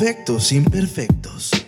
Perfectos imperfectos.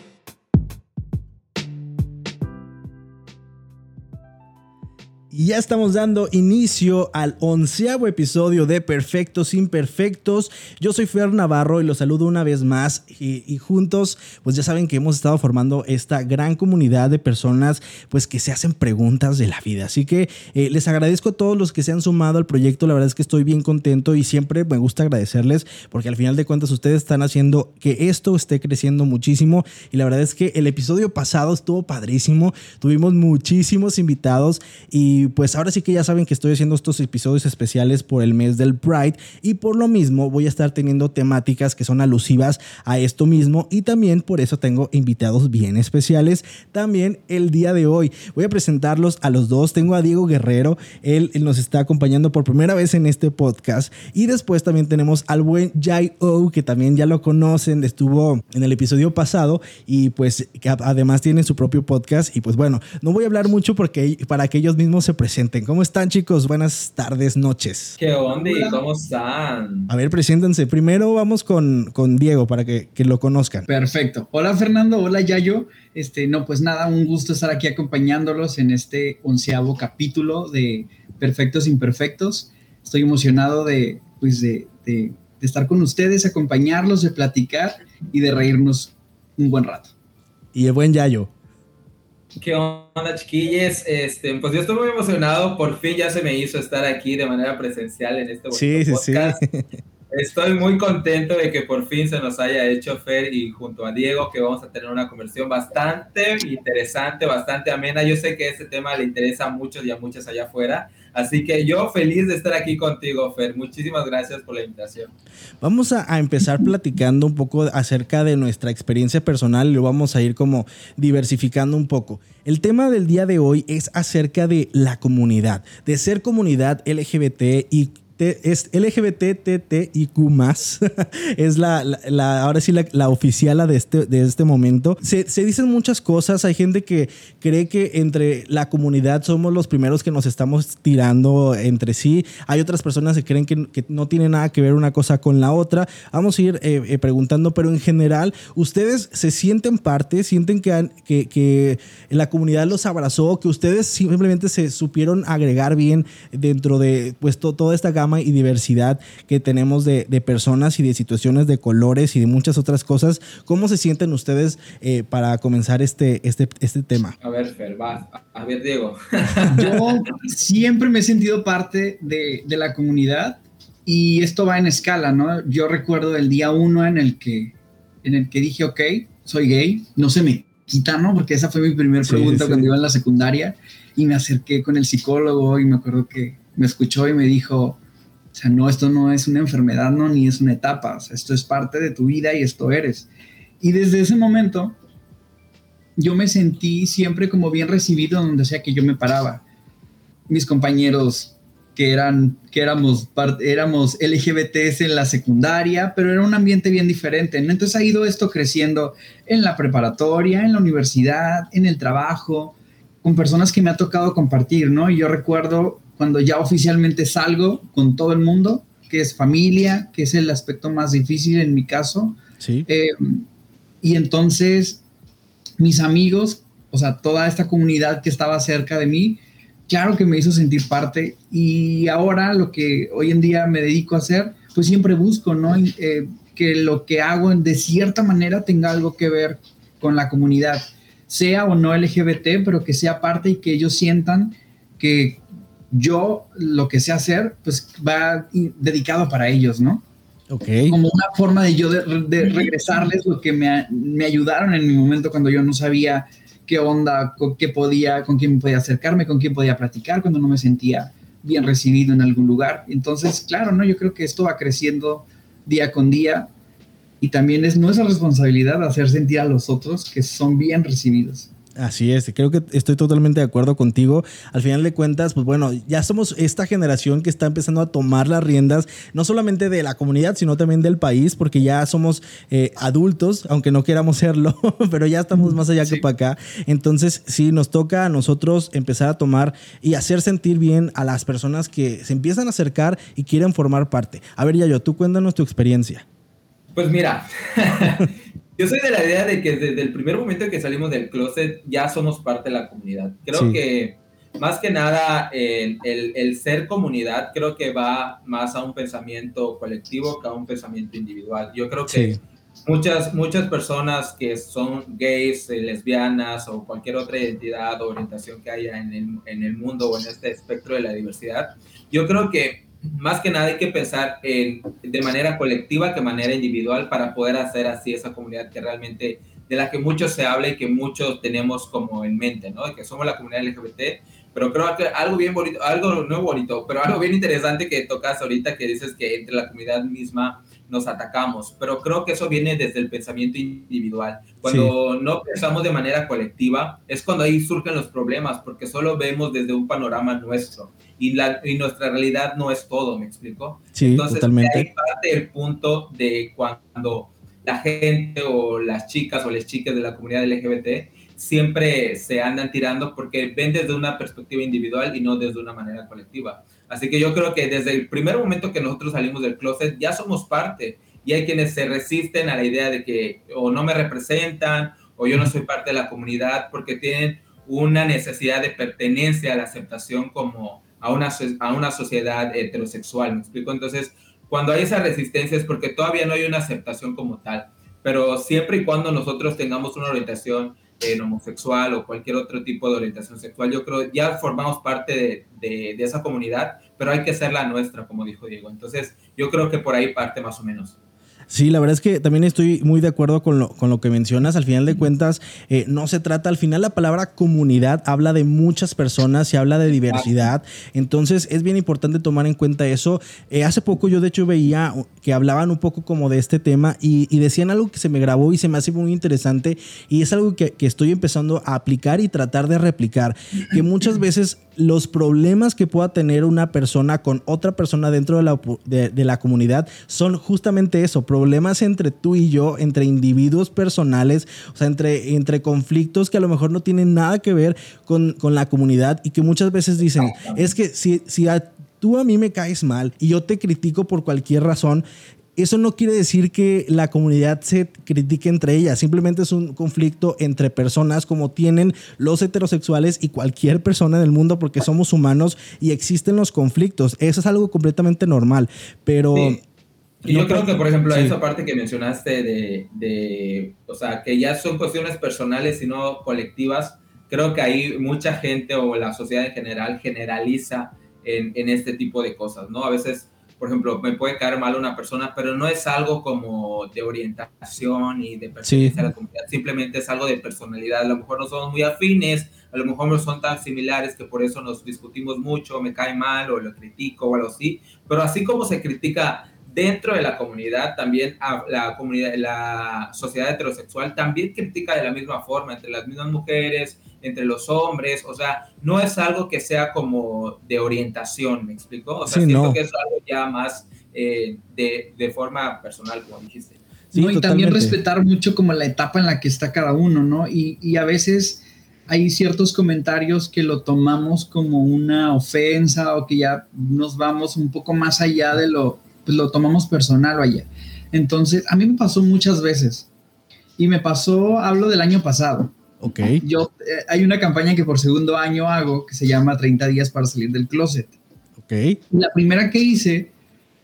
Ya estamos dando inicio al onceavo episodio de Perfectos Imperfectos. Yo soy Fer Navarro y los saludo una vez más. Y, juntos, pues ya saben que hemos estado formando esta gran comunidad de personas, pues que se hacen preguntas de la vida. Así que eh, les agradezco a todos los que se han sumado al proyecto. La verdad es que estoy bien contento y siempre me gusta agradecerles porque al final de cuentas ustedes están haciendo que esto esté creciendo muchísimo. Y la verdad es que el episodio pasado estuvo padrísimo. Tuvimos muchísimos invitados y pues ahora sí que ya saben que estoy haciendo estos episodios especiales por el mes del Pride y por lo mismo voy a estar teniendo temáticas que son alusivas a esto mismo y también por eso tengo invitados bien especiales también el día de hoy. Voy a presentarlos a los dos. Tengo a Diego Guerrero, él, nos está acompañando por primera vez en este podcast y después también tenemos al buen Jai O que también ya lo conocen, estuvo en el episodio pasado y pues además tiene su propio podcast y pues bueno, no voy a hablar mucho porque para que ellos mismos se presenten. ¿Cómo están, chicos? Buenas tardes, noches. ¿Qué onda? ¿Cómo están? A ver, preséntense. Primero vamos con, con Diego para que, que, lo conozcan. Perfecto. Hola, Fernando. Hola, Yayo. Este, no, pues nada, un gusto estar aquí acompañándolos en este onceavo capítulo de Perfectos Imperfectos. Estoy emocionado de, pues de, de, de estar con ustedes, acompañarlos, de platicar y de reírnos un buen rato. Y el buen Yayo. ¿Qué onda, chiquilles? Este, pues yo estoy muy emocionado. Por fin ya se me hizo estar aquí de manera presencial en este sí, podcast. Sí, sí. Estoy muy contento de que por fin se nos haya hecho Fer y junto a Diego que vamos a tener una conversión bastante interesante, bastante amena. Yo sé que este tema le interesa a muchos y a muchas allá afuera. Así que yo feliz de estar aquí contigo, Fer. Muchísimas gracias por la invitación. Vamos a, empezar platicando un poco acerca de nuestra experiencia personal y lo vamos a ir como diversificando un poco. El tema del día de hoy es acerca de la comunidad, de ser comunidad LGBT y es LGBTTIQ es la, la, ahora sí la, oficial de este, de este momento. Se, se, dicen muchas cosas, hay gente que cree que entre la comunidad somos los primeros que nos estamos tirando entre sí, hay otras personas que creen que, que no tiene nada que ver una cosa con la otra. Vamos a ir eh, eh, preguntando, pero en general, ¿ustedes se sienten parte? ¿Sienten que, que, que la comunidad los abrazó? ¿Que ustedes simplemente se supieron agregar bien dentro de pues, toda esta gama y diversidad que tenemos de, personas y de situaciones de colores y de muchas otras cosas. ¿Cómo se sienten ustedes eh, para comenzar este, este, este tema? A ver, Fer, va. A ver, Diego. Yo siempre me he sentido parte de, de la comunidad y esto va en escala, ¿no? Yo recuerdo el día uno en el que, en el que dije, ok, soy gay, no se me quita, ¿no? Porque esa fue mi primera pregunta cuando iba en la secundaria y me acerqué con el psicólogo y me acuerdo que me escuchó y me dijo, o sea, no, esto no es una enfermedad, no, ni es una etapa, esto es parte de tu vida y esto eres. Y desde ese momento, yo me sentí siempre como bien recibido donde sea que yo me paraba. Mis compañeros que eran que éramos éramos LGBTs en la secundaria, pero era un ambiente bien diferente. Entonces ha ido esto creciendo en la preparatoria, en la universidad, en el trabajo, con personas que me ha tocado compartir, ¿no? Y yo recuerdo cuando ya oficialmente salgo con todo el mundo, que es familia, que es el aspecto más difícil en mi caso. Sí. Eh, y entonces, mis amigos, o sea, toda esta comunidad que estaba cerca de mí, claro que me hizo sentir parte. Y ahora lo que hoy en día me dedico a hacer, pues siempre busco, ¿no? Eh, que lo que hago de cierta manera tenga algo que ver con la comunidad, sea o no LGBT, pero que sea parte y que ellos sientan que yo lo que sé hacer, pues va dedicado para ellos, ¿no? Ok. Como una forma de yo de, regresarles lo que me, me, ayudaron en mi momento cuando yo no sabía qué onda, con qué podía, con quién podía acercarme, con quién podía platicar, cuando no me sentía bien recibido en algún lugar. Entonces, claro, ¿no? Yo creo que esto va creciendo día con día y también es nuestra responsabilidad hacer sentir a los otros que son bien recibidos. Así es, creo que estoy totalmente de acuerdo contigo. Al final de cuentas, pues bueno, ya somos esta generación que está empezando a tomar las riendas, no solamente de la comunidad, sino también del país, porque ya somos eh, adultos, aunque no queramos serlo, pero ya estamos más allá que para acá. Entonces, sí, nos toca a nosotros empezar a tomar y hacer sentir bien a las personas que se empiezan a acercar y quieren formar parte. A ver, Yayo, tú cuéntanos tu experiencia. Pues mira, yo soy de la idea de que desde el primer momento en que salimos del closet ya somos parte de la comunidad. Creo que más que nada el, el, ser comunidad creo que va más a un pensamiento colectivo que a un pensamiento individual. Yo creo que muchas, muchas personas que son gays, eh, lesbianas o cualquier otra identidad o orientación que haya en el, en el mundo o en este espectro de la diversidad, yo creo que más que nada hay que pensar en, de manera colectiva que de manera individual para poder hacer así esa comunidad que realmente de la que mucho se habla y que muchos tenemos como en mente, ¿no? Que somos la comunidad LGBT, pero creo que algo bien bonito, algo no bonito, pero algo bien interesante que tocas ahorita que dices que entre la comunidad misma nos atacamos, pero creo que eso viene desde el pensamiento individual. Cuando no pensamos de manera colectiva, es cuando ahí surgen los problemas, porque solo vemos desde un panorama nuestro y, la, y nuestra realidad no es todo, ¿me explico? Sí, Entonces, totalmente. ahí parte el punto de cuando la gente o las chicas o las chicas de la comunidad LGBT siempre se andan tirando porque ven desde una perspectiva individual y no desde una manera colectiva. Así que yo creo que desde el primer momento que nosotros salimos del closet ya somos parte y hay quienes se resisten a la idea de que o no me representan o yo no soy parte de la comunidad porque tienen una necesidad de pertenencia a la aceptación como a una, a una sociedad heterosexual. ¿Me explico? Entonces, cuando hay esa resistencia es porque todavía no hay una aceptación como tal. Pero siempre y cuando nosotros tengamos una orientación en homosexual o cualquier otro tipo de orientación sexual, yo creo ya formamos parte de, de, esa comunidad, pero hay que ser la nuestra, como dijo Diego. Entonces, yo creo que por ahí parte más o menos. Sí, la verdad es que también estoy muy de acuerdo con lo, con lo que mencionas. Al final de cuentas, eh, no se trata, al final la palabra comunidad habla de muchas personas y habla de diversidad. Entonces es bien importante tomar en cuenta eso. Eh, hace poco yo de hecho veía que hablaban un poco como de este tema y, decían algo que se me grabó y se me hace muy interesante y es algo que, que estoy empezando a aplicar y tratar de replicar. Que muchas veces los problemas que pueda tener una persona con otra persona dentro de la, de, la, comunidad son justamente eso, problemas entre tú y yo, entre individuos personales, o sea, entre, entre conflictos que a lo mejor no tienen nada que ver con, con la comunidad y que muchas veces dicen, es que si, si tú a mí me caes mal y yo te critico por cualquier razón, eso no quiere decir que la comunidad se critique entre ellas, simplemente es un conflicto entre personas como tienen los heterosexuales y cualquier persona en el mundo porque somos humanos y existen los conflictos. Eso es algo completamente normal, pero... Y yo creo que, por ejemplo, esa parte que mencionaste de, de, o sea, que ya son cuestiones personales y no colectivas, creo que ahí mucha gente o la sociedad en general generaliza en, en este tipo de cosas, ¿no? A veces por ejemplo, me puede caer mal una persona, pero no es algo como de orientación y de pertenencia a la comunidad, simplemente es algo de personalidad. A lo mejor no somos muy afines, a lo mejor no son tan similares que por eso nos discutimos mucho, me cae mal o lo critico o algo así, pero así como se critica dentro de la comunidad, también la comunidad, la sociedad heterosexual también critica de la misma forma entre las mismas mujeres, entre los hombres, o sea, no es algo que sea como de orientación, ¿me explico? O sea, siento que es algo ya más eh, de, de, forma personal, como dijiste. no, y también respetar mucho como la etapa en la que está cada uno, ¿no? Y, y a veces hay ciertos comentarios que lo tomamos como una ofensa o que ya nos vamos un poco más allá de lo, pues lo tomamos personal allá. Entonces, a mí me pasó muchas veces. Y me pasó, hablo del año pasado. Ok. Yo, eh, hay una campaña que por segundo año hago que se llama 30 días para salir del closet. Ok. La primera que hice,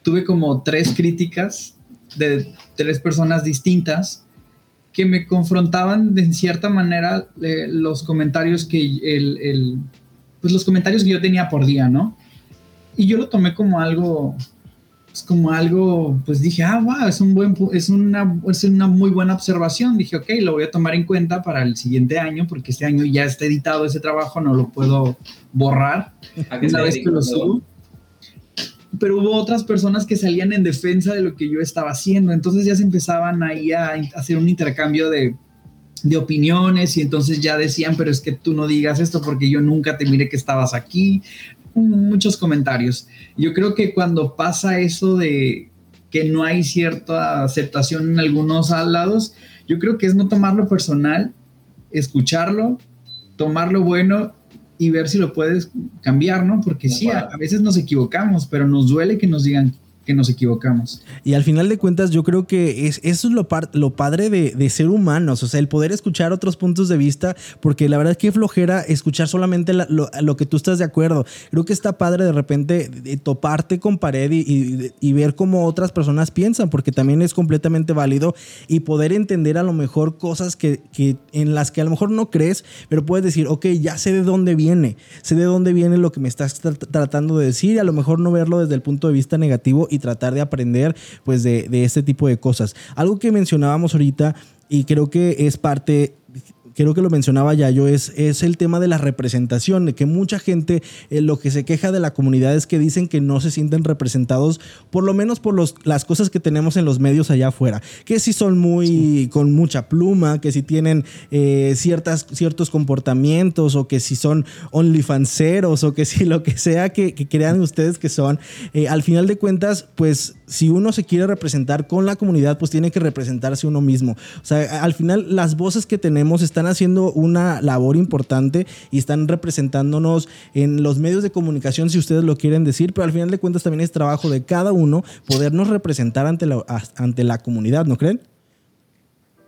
tuve como tres críticas de tres personas distintas que me confrontaban de cierta manera eh, los comentarios que el, el, pues los comentarios que yo tenía por día, ¿no? Y yo lo tomé como algo como algo, pues dije, ah, wow, es, un buen, es, una, es una muy buena observación. Dije, ok, lo voy a tomar en cuenta para el siguiente año, porque este año ya está editado ese trabajo, no lo puedo borrar una vez que lo subo. Pero hubo otras personas que salían en defensa de lo que yo estaba haciendo, entonces ya se empezaban ahí a hacer un intercambio de, de opiniones y entonces ya decían, pero es que tú no digas esto porque yo nunca te miré que estabas aquí, muchos comentarios. Yo creo que cuando pasa eso de que no hay cierta aceptación en algunos lados, yo creo que es no tomarlo personal, escucharlo, tomarlo bueno y ver si lo puedes cambiar, ¿no? Porque sí, a, veces nos equivocamos, pero nos duele que nos digan que nos equivocamos. Y al final de cuentas, yo creo que es, eso es lo, lo padre de, ser humanos, o sea, el poder escuchar otros puntos de vista, porque la verdad es que flojera escuchar solamente lo, que tú estás de acuerdo. Creo que está padre de repente toparte con pared y, ver cómo otras personas piensan, porque también es completamente válido y poder entender a lo mejor cosas que, que en las que a lo mejor no crees, pero puedes decir, ok, ya sé de dónde viene, sé de dónde viene lo que me estás tratando de decir y a lo mejor no verlo desde el punto de vista negativo y tratar de aprender pues de, de este tipo de cosas. Algo que mencionábamos ahorita y creo que es parte creo que lo mencionaba ya yo, es, es el tema de la representación, de que mucha gente eh, lo que se queja de la comunidad es que dicen que no se sienten representados, por lo menos por los, las cosas que tenemos en los medios allá afuera, que si son muy con mucha pluma, que si tienen eh, ciertas, ciertos comportamientos o que si son onlyfanceros o que si lo que sea que, crean ustedes que son, eh, al final de cuentas, pues si uno se quiere representar con la comunidad, pues tiene que representarse uno mismo. O sea, al final las voces que tenemos están haciendo una labor importante y están representándonos en los medios de comunicación, si ustedes lo quieren decir, pero al final de cuentas también es trabajo de cada uno podernos representar ante la, ante la comunidad, ¿no creen?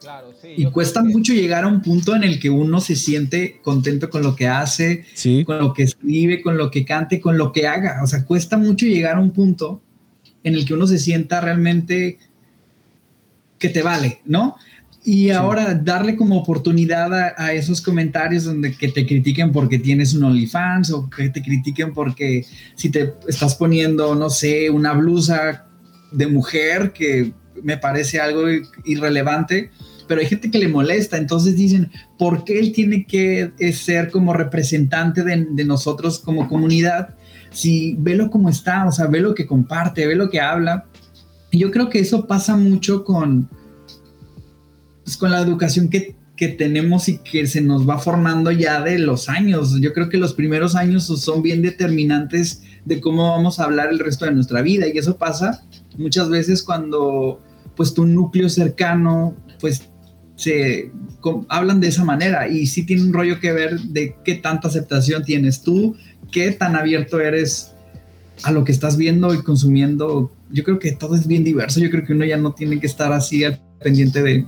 Claro, sí, y cuesta mucho llegar a un punto en el que uno se siente contento con lo que hace, con lo que escribe, con lo que cante, con lo que haga. O sea, cuesta mucho llegar a un punto en el que uno se sienta realmente que te vale, ¿no? Y ahora darle como oportunidad a, esos comentarios donde que te critiquen porque tienes un OnlyFans o que te critiquen porque si te estás poniendo, no sé, una blusa de mujer que me parece algo irrelevante, pero hay gente que le molesta, entonces dicen, ¿por qué él tiene que eh, ser como representante de, de nosotros como comunidad? Si velo como está, o sea, ve lo que comparte, ve lo que habla. Yo creo que eso pasa mucho con, pues, con la educación que, tenemos y que se nos va formando ya de los años. Yo creo que los primeros años son bien determinantes de cómo vamos a hablar el resto de nuestra vida y eso pasa muchas veces cuando pues tu núcleo cercano pues se hablan de esa manera y sí tiene un rollo que ver de qué tanta aceptación tienes tú, qué tan abierto eres a lo que estás viendo y consumiendo. Yo creo que todo es bien diverso, yo creo que uno ya no tiene que estar así al pendiente de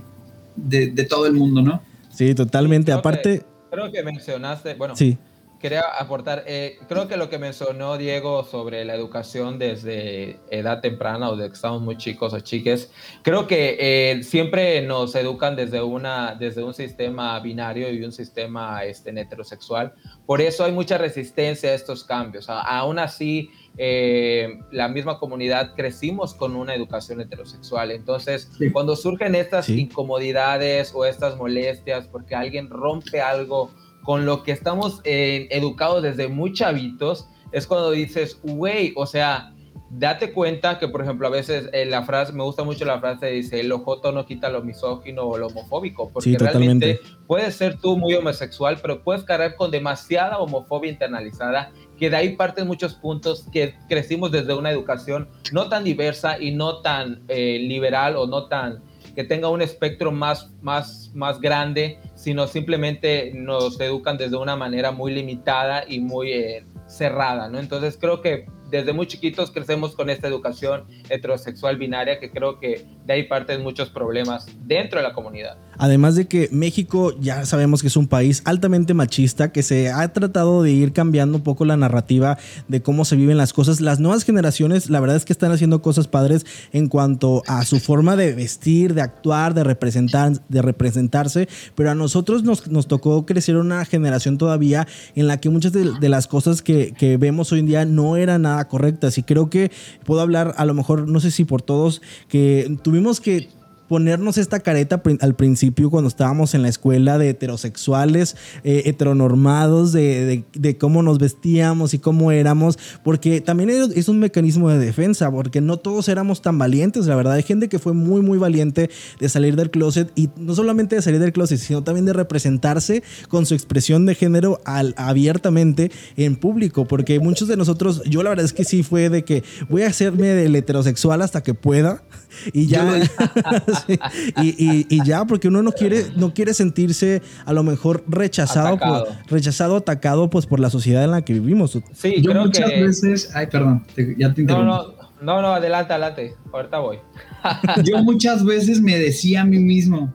de, todo el mundo, ¿no? Sí, totalmente. Aparte... creo que mencionaste, bueno, sí. Quería aportar, eh, creo que lo que mencionó Diego sobre la educación desde edad temprana o de que estamos muy chicos o chiques, creo que eh, siempre nos educan desde, una, desde un sistema binario y un sistema este, heterosexual. Por eso hay mucha resistencia a estos cambios. aún así, eh, la misma comunidad crecimos con una educación heterosexual. Entonces, cuando surgen estas incomodidades o estas molestias porque alguien rompe algo con lo que estamos eh, educados desde muy chavitos, es cuando dices, güey, o sea, date cuenta que, por ejemplo, a veces eh, la frase, me gusta mucho la frase, dice, el ojoto no quita lo misógino o lo homofóbico, porque realmente puedes ser tú muy homosexual, pero puedes cargar con demasiada homofobia internalizada que de ahí parten muchos puntos que crecimos desde una educación no tan diversa y no tan eh, liberal o no tan que tenga un espectro más, más, más grande, sino simplemente nos educan desde una manera muy limitada y muy eh, cerrada, ¿no? Entonces creo que desde muy chiquitos crecemos con esta educación heterosexual binaria que creo que de ahí parten muchos problemas dentro de la comunidad. Además de que México ya sabemos que es un país altamente machista, que se ha tratado de ir cambiando un poco la narrativa de cómo se viven las cosas. Las nuevas generaciones, la verdad es que están haciendo cosas padres en cuanto a su forma de vestir, de actuar, de, representar, de representarse, pero a nosotros nos, nos tocó crecer una generación todavía en la que muchas de, las cosas que, que vemos hoy en día no eran nada correctas. Y creo que puedo hablar, a lo mejor, no sé si por todos, que tuvimos que ponernos esta careta al principio cuando estábamos en la escuela de heterosexuales, eh, heteronormados, de, cómo nos vestíamos y cómo éramos, porque también es un mecanismo de defensa, porque no todos éramos tan valientes, la verdad. Hay gente que fue muy, muy valiente de salir del closet y no solamente de salir del closet, sino también de representarse con su expresión de género abiertamente en público, porque muchos de nosotros, yo la verdad es que sí fue de que voy a hacerme del heterosexual hasta que pueda y ya y, ya porque uno no quiere no quiere sentirse a lo mejor rechazado por, rechazado atacado pues por la sociedad en la que vivimos sí yo muchas veces ay perdón ya te interrumpo no, No, no, adelante, adelante. Ahorita voy. Yo muchas veces me decía a mí mismo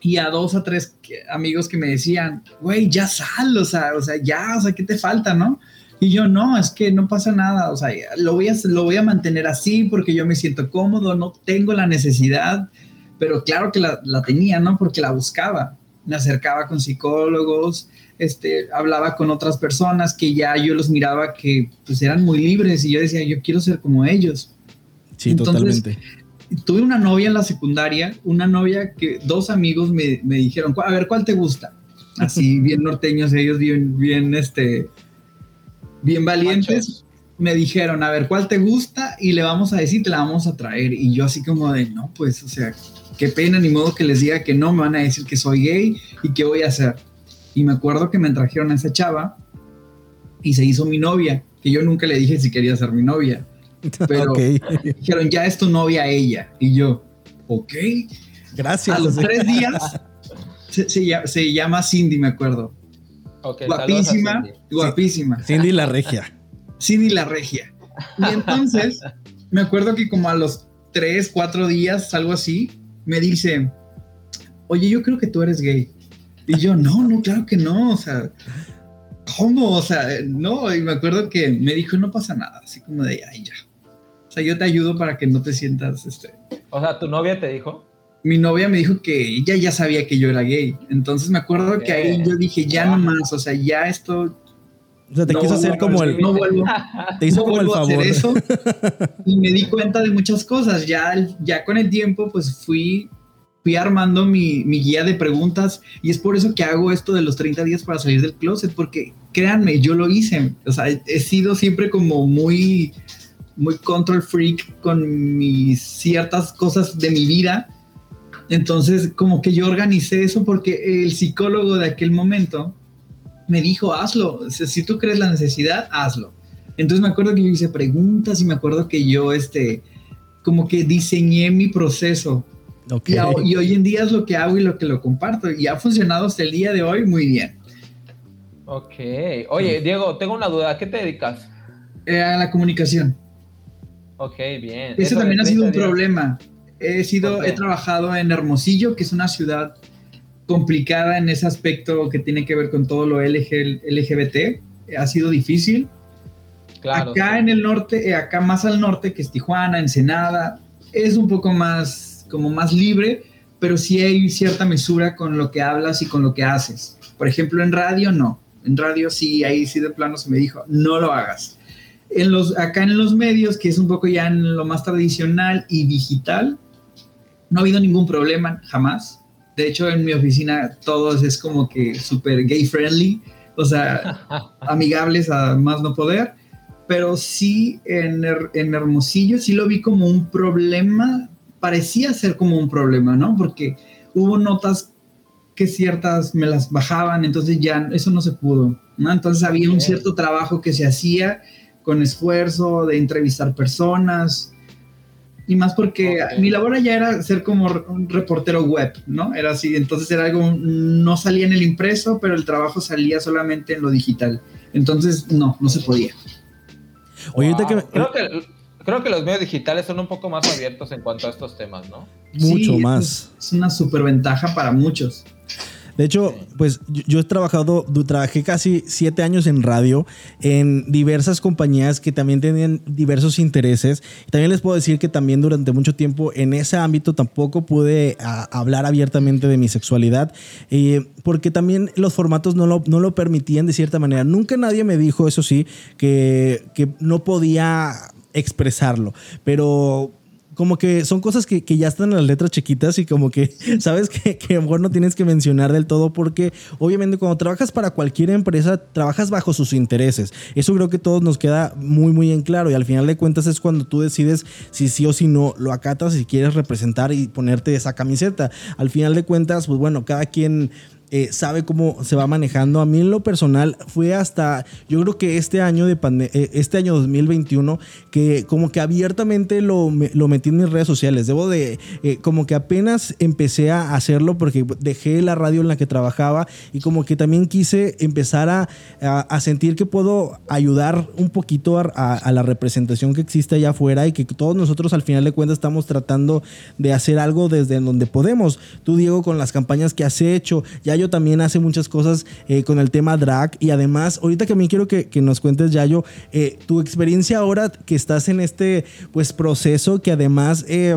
y a dos o tres amigos que me decían, güey, ya sal, o sea, o sea, ya, o sea, ¿qué te falta, no? Y yo, no, es que no pasa nada, o sea, lo voy a, lo voy a mantener así porque yo me siento cómodo, no tengo la necesidad, pero claro que la, la tenía, ¿no? Porque la buscaba, me acercaba con psicólogos, este, hablaba con otras personas que ya yo los miraba que pues eran muy libres y yo decía, yo quiero ser como ellos. Sí, totalmente. Tuve una novia en la secundaria, una novia que dos amigos me, me dijeron, a ver, ¿cuál te gusta? Así, bien norteños, ellos bien, bien, este, bien valientes. Me dijeron, a ver, ¿cuál te gusta? Y le vamos a decir, te la vamos a traer. Y yo así como de, no, pues, o sea, qué pena, ni modo que les diga que no, me van a decir que soy gay y qué voy a hacer. Y me acuerdo que me trajeron a esa chava y se hizo mi novia, que yo nunca le dije si quería ser mi novia. Pero dijeron, ya es tu novia ella. Y yo, ok. Gracias. A los tres días se, llama Cindy, me acuerdo. guapísima, guapísima. Cindy la regia. Cindy la regia. Y entonces, me acuerdo que como a los tres, cuatro días, algo así, me dice, oye, yo creo que tú eres gay. Y yo, no, no, claro que no, o sea, ¿cómo? O sea, no, y me acuerdo que me dijo, no pasa nada, así como de, ay, ya. O sea, yo te ayudo para que no te sientas, este... O sea, ¿tu novia te dijo? Mi novia me dijo que ella ya sabía que yo era gay. Entonces me acuerdo que ahí yo dije, ya no más, o sea, ya esto o sea, te quiso hacer como el. No vuelvo, te hizo como el favor. A hacer eso. Y me di cuenta de muchas cosas. Ya, ya con el tiempo, pues fui fui armando mi, guía de preguntas y es por eso que hago esto de los 30 días para salir del closet, porque créanme, yo lo hice, o sea, he, sido siempre como muy, muy control freak con mis ciertas cosas de mi vida, entonces como que yo organicé eso porque el psicólogo de aquel momento me dijo, hazlo, si tú crees la necesidad, hazlo. Entonces me acuerdo que yo hice preguntas y me acuerdo que yo, este, como que diseñé mi proceso y, hoy en día es lo que hago y lo que lo comparto. Y ha funcionado hasta el día de hoy muy bien. Ok. Oye, Diego, tengo una duda. ¿A qué te dedicas? Eh, a la comunicación. Ok, bien. Eso, también ha sido un problema. He sido, he trabajado en Hermosillo, que es una ciudad complicada en ese aspecto que tiene que ver con todo lo LGBT. Ha sido difícil. Claro, acá en el norte, eh, acá más al norte, que es Tijuana, Ensenada, es un poco más como más libre, pero sí hay cierta mesura con lo que hablas y con lo que haces. Por ejemplo, en radio no. En radio sí, ahí sí de plano se me dijo, no lo hagas. En los, acá en los medios, que es un poco ya en lo más tradicional y digital, no ha habido ningún problema, jamás. De hecho, en mi oficina todos es como que súper gay friendly, o sea, amigables a más no poder. Pero sí en, en Hermosillo sí lo vi como un problema parecía ser como un problema, ¿no? Porque hubo notas que ciertas me las bajaban, entonces ya eso no se pudo, ¿no? Entonces había un cierto trabajo que se hacía con esfuerzo de entrevistar personas y más porque mi labor ya era ser como un reportero web, ¿no? Era así, entonces era algo, no salía en el impreso, pero el trabajo salía solamente en lo digital. Entonces, no, no se podía. Oye, que... Creo que Creo que los medios digitales son un poco más abiertos en cuanto a estos temas, ¿no? Mucho más. Es una superventaja para muchos. De hecho, pues yo, he trabajado, trabajé casi siete años en radio en diversas compañías que también tenían diversos intereses. También les puedo decir que también durante mucho tiempo en ese ámbito tampoco pude hablar abiertamente de mi sexualidad, eh, porque también los formatos no lo, no lo permitían de cierta manera. Nunca nadie me dijo, eso sí, que, que no podía expresarlo. Pero como que son cosas que, ya están en las letras chiquitas y como que sabes que, que, a mejor no tienes que mencionar del todo porque obviamente cuando trabajas para cualquier empresa trabajas bajo sus intereses. Eso creo que todos nos queda muy muy en claro y al final de cuentas es cuando tú decides si sí o si no lo acatas si quieres representar y ponerte esa camiseta. Al final de cuentas pues bueno, cada quien eh, sabe cómo se va manejando. A mí en lo personal fue hasta, yo creo que este año de eh, este año 2021, que como que abiertamente lo, lo metí en mis redes sociales. Debo de, eh, como que apenas empecé a hacerlo porque dejé la radio en la que trabajaba y como que también quise empezar a, a, sentir que puedo ayudar un poquito a, a, la representación que existe allá afuera y que todos nosotros al final de cuentas estamos tratando de hacer algo desde donde podemos. Tú, Diego, con las campañas que has hecho, Yayo también hace muchas cosas eh, con el tema drag. Y además, ahorita que también quiero que, que nos cuentes, Yayo, eh, tu experiencia ahora que estás en este pues proceso que además... Eh,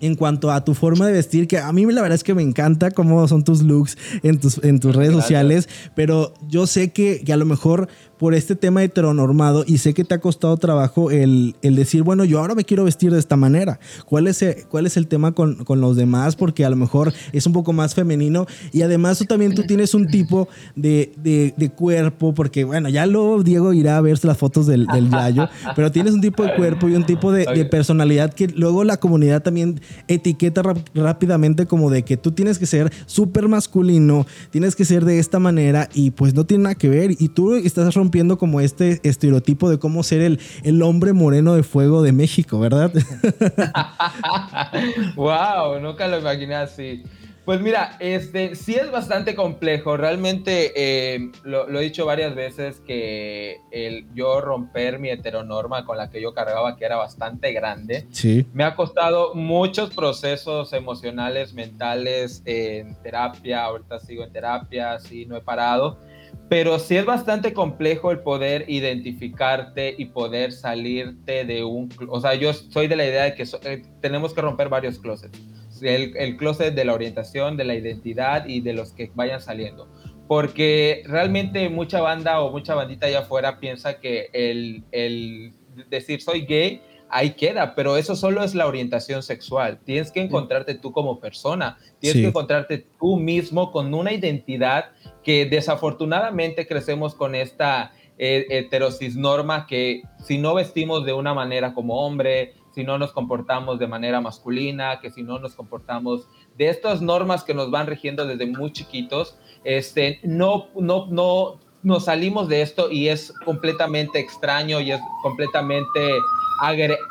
en cuanto a tu forma de vestir, que a mí la verdad es que me encanta cómo son tus looks en tus, en tus redes sociales, pero yo sé que, que, a lo mejor por este tema heteronormado y sé que te ha costado trabajo el, el decir, bueno, yo ahora me quiero vestir de esta manera. ¿Cuál es, el, cuál es el tema con, con, los demás? Porque a lo mejor es un poco más femenino y además tú también tú tienes un tipo de, de, de cuerpo, porque bueno, ya luego Diego irá a ver las fotos del, del Yayo, pero tienes un tipo de cuerpo y un tipo de, de personalidad que luego la comunidad también etiqueta rápidamente como de que tú tienes que ser súper masculino, tienes que ser de esta manera y pues no tiene nada que ver y tú estás rompiendo como este estereotipo de cómo ser el, el hombre moreno de fuego de México, ¿verdad? wow, nunca lo imaginé así. Pues mira, este sí es bastante complejo. Realmente eh, lo, he dicho varias veces que el yo romper mi heteronorma con la que yo cargaba, que era bastante grande, sí. me ha costado muchos procesos emocionales, mentales, en terapia. Ahorita sigo en terapia, sí, no he parado. Pero sí es bastante complejo el poder identificarte y poder salirte de un... O sea, yo soy de la idea de que eh, tenemos que romper varios closets el, el closet de la orientación, de la identidad y de los que vayan saliendo. Porque realmente mucha banda o mucha bandita allá afuera piensa que el, el decir soy gay ahí queda, pero eso solo es la orientación sexual. Tienes que encontrarte tú como persona, tienes que encontrarte tú mismo con una identidad que desafortunadamente crecemos con esta eh, heterosis norma que si no vestimos de una manera como hombre, si no nos comportamos de manera masculina, que si no nos comportamos de estas normas que nos van rigiendo desde muy chiquitos, este, no, no, no nos salimos de esto y es completamente extraño y es completamente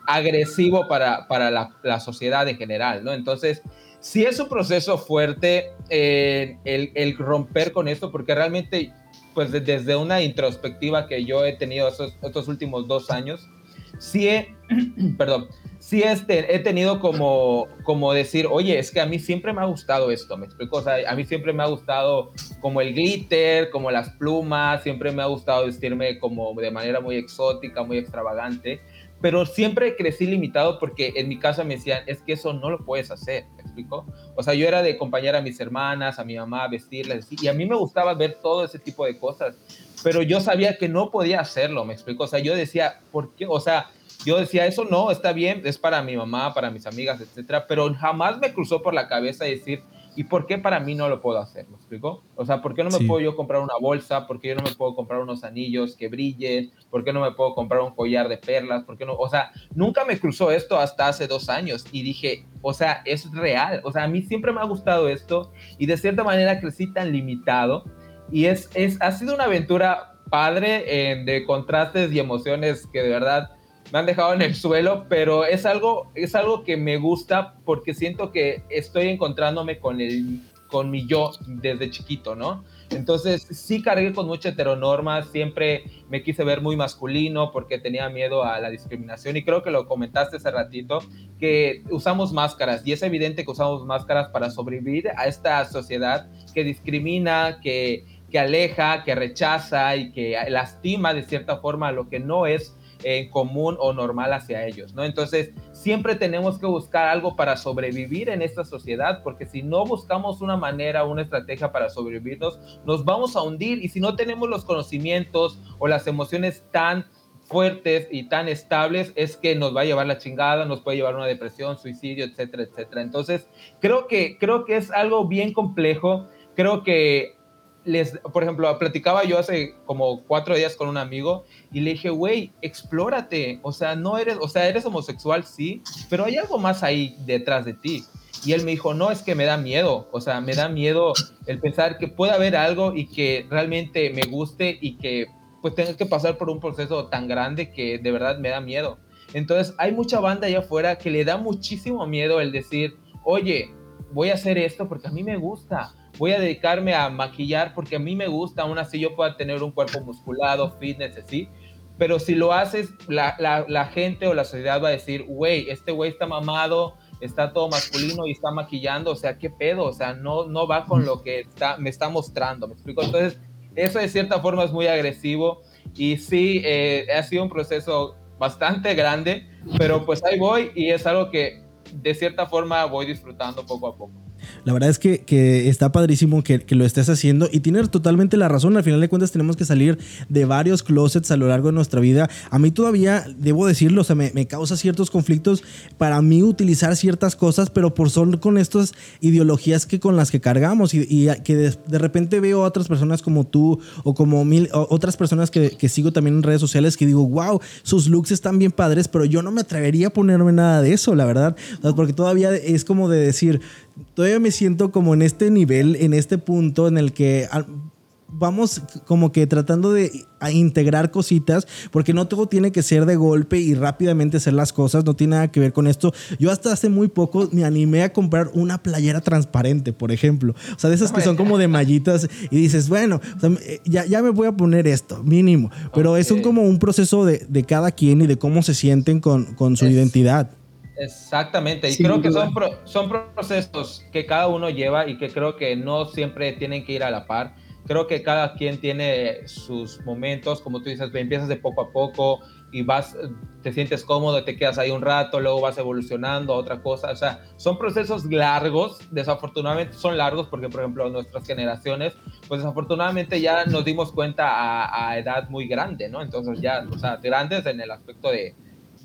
agresivo para, para la, sociedad en general, ¿no? Entonces, sí es un proceso fuerte eh, el, romper con esto, porque realmente, pues desde una introspectiva que yo he tenido estos, estos últimos dos años, sí he, perdón, sí este, he tenido como, como decir, oye, es que a mí siempre me ha gustado esto, me explico, o sea, a mí siempre me ha gustado como el glitter, como las plumas, siempre me ha gustado vestirme como de manera muy exótica, muy extravagante, pero siempre crecí limitado porque en mi casa me decían, es que eso no lo puedes hacer, ¿me explico? O sea, yo era de acompañar a mis hermanas, a mi mamá, vestirlas, y a mí me gustaba ver todo ese tipo de cosas, pero yo sabía que no podía hacerlo, me explico, o sea, yo decía, ¿por qué? O sea, yo decía, eso no, está bien, es para mi mamá, para mis amigas, etcétera, pero jamás me cruzó por la cabeza decir, ¿y por qué para mí no lo puedo hacer? ¿Me explico? O sea, ¿por qué no me puedo yo comprar una bolsa? ¿Por qué yo no me puedo comprar unos anillos que brillen? ¿Por qué no me puedo comprar un collar de perlas? ¿Por qué no? O sea, nunca me cruzó esto hasta hace dos años y dije, o sea, es real. O sea, a mí siempre me ha gustado esto y de cierta manera crecí tan limitado y es, es ha sido una aventura padre en de contrastes y emociones que de verdad me han dejado en el suelo, pero es algo, es algo que me gusta porque siento que estoy encontrándome con, el, con mi yo desde chiquito, ¿no? Entonces sí cargué con mucha heteronorma, siempre me quise ver muy masculino porque tenía miedo a la discriminación y creo que lo comentaste hace ratito, que usamos máscaras y es evidente que usamos máscaras para sobrevivir a esta sociedad que discrimina, que, que aleja, que rechaza y que lastima de cierta forma lo que no es en común o normal hacia ellos, ¿no? Entonces, siempre tenemos que buscar algo para sobrevivir en esta sociedad, porque si no buscamos una manera, una estrategia para sobrevivirnos, nos vamos a hundir y si no tenemos los conocimientos o las emociones tan fuertes y tan estables es que nos va a llevar la chingada, nos puede llevar una depresión, suicidio, etcétera, etcétera. Entonces, creo que creo que es algo bien complejo. Creo que les, por ejemplo, platicaba yo hace como cuatro días con un amigo y le dije, güey, explórate, o sea, no eres, o sea, eres homosexual, sí, pero hay algo más ahí detrás de ti. Y él me dijo, no, es que me da miedo, o sea, me da miedo el pensar que puede haber algo y que realmente me guste y que pues tenga que pasar por un proceso tan grande que de verdad me da miedo. Entonces hay mucha banda allá afuera que le da muchísimo miedo el decir, oye, voy a hacer esto porque a mí me gusta, voy a dedicarme a maquillar porque a mí me gusta, aún así yo pueda tener un cuerpo musculado, fitness, así. Pero si lo haces, la, la, la gente o la sociedad va a decir, güey, este güey está mamado, está todo masculino y está maquillando, o sea, ¿qué pedo? O sea, no, no va con lo que está, me está mostrando, ¿me explico? Entonces, eso de cierta forma es muy agresivo y sí, eh, ha sido un proceso bastante grande, pero pues ahí voy y es algo que de cierta forma voy disfrutando poco a poco. La verdad es que, que está padrísimo que, que, lo estés haciendo y tienes totalmente la razón. Al final de cuentas tenemos que salir de varios closets a lo largo de nuestra vida. A mí todavía, debo decirlo, o sea, me, me causa ciertos conflictos para mí utilizar ciertas cosas, pero por son con estas ideologías que con las que cargamos y, que de, de, repente veo a otras personas como tú o como mil, otras personas que, que, sigo también en redes sociales que digo, wow, sus looks están bien padres, pero yo no me atrevería a ponerme nada de eso, la verdad, porque todavía es como de decir, todavía me siento como en este nivel, en este punto en el que vamos como que tratando de integrar cositas, porque no todo tiene que ser de golpe y rápidamente hacer las cosas, no tiene nada que ver con esto. Yo hasta hace muy poco me animé a comprar una playera transparente, por ejemplo. O sea, de esas que son como de mallitas y dices, bueno, o sea, ya, ya, me voy a poner esto, mínimo. Pero okay. es un, como un proceso de, de, cada quien y de cómo se sienten con, con su es. identidad. Exactamente, y sí, creo que son, pro, son procesos que cada uno lleva y que creo que no siempre tienen que ir a la par. Creo que cada quien tiene sus momentos, como tú dices, empiezas de poco a poco y vas, te sientes cómodo, te quedas ahí un rato, luego vas evolucionando a otra cosa. O sea, son procesos largos, desafortunadamente son largos porque, por ejemplo, nuestras generaciones, pues desafortunadamente ya nos dimos cuenta a, a edad muy grande, ¿no? Entonces ya, o sea, grandes en el aspecto de,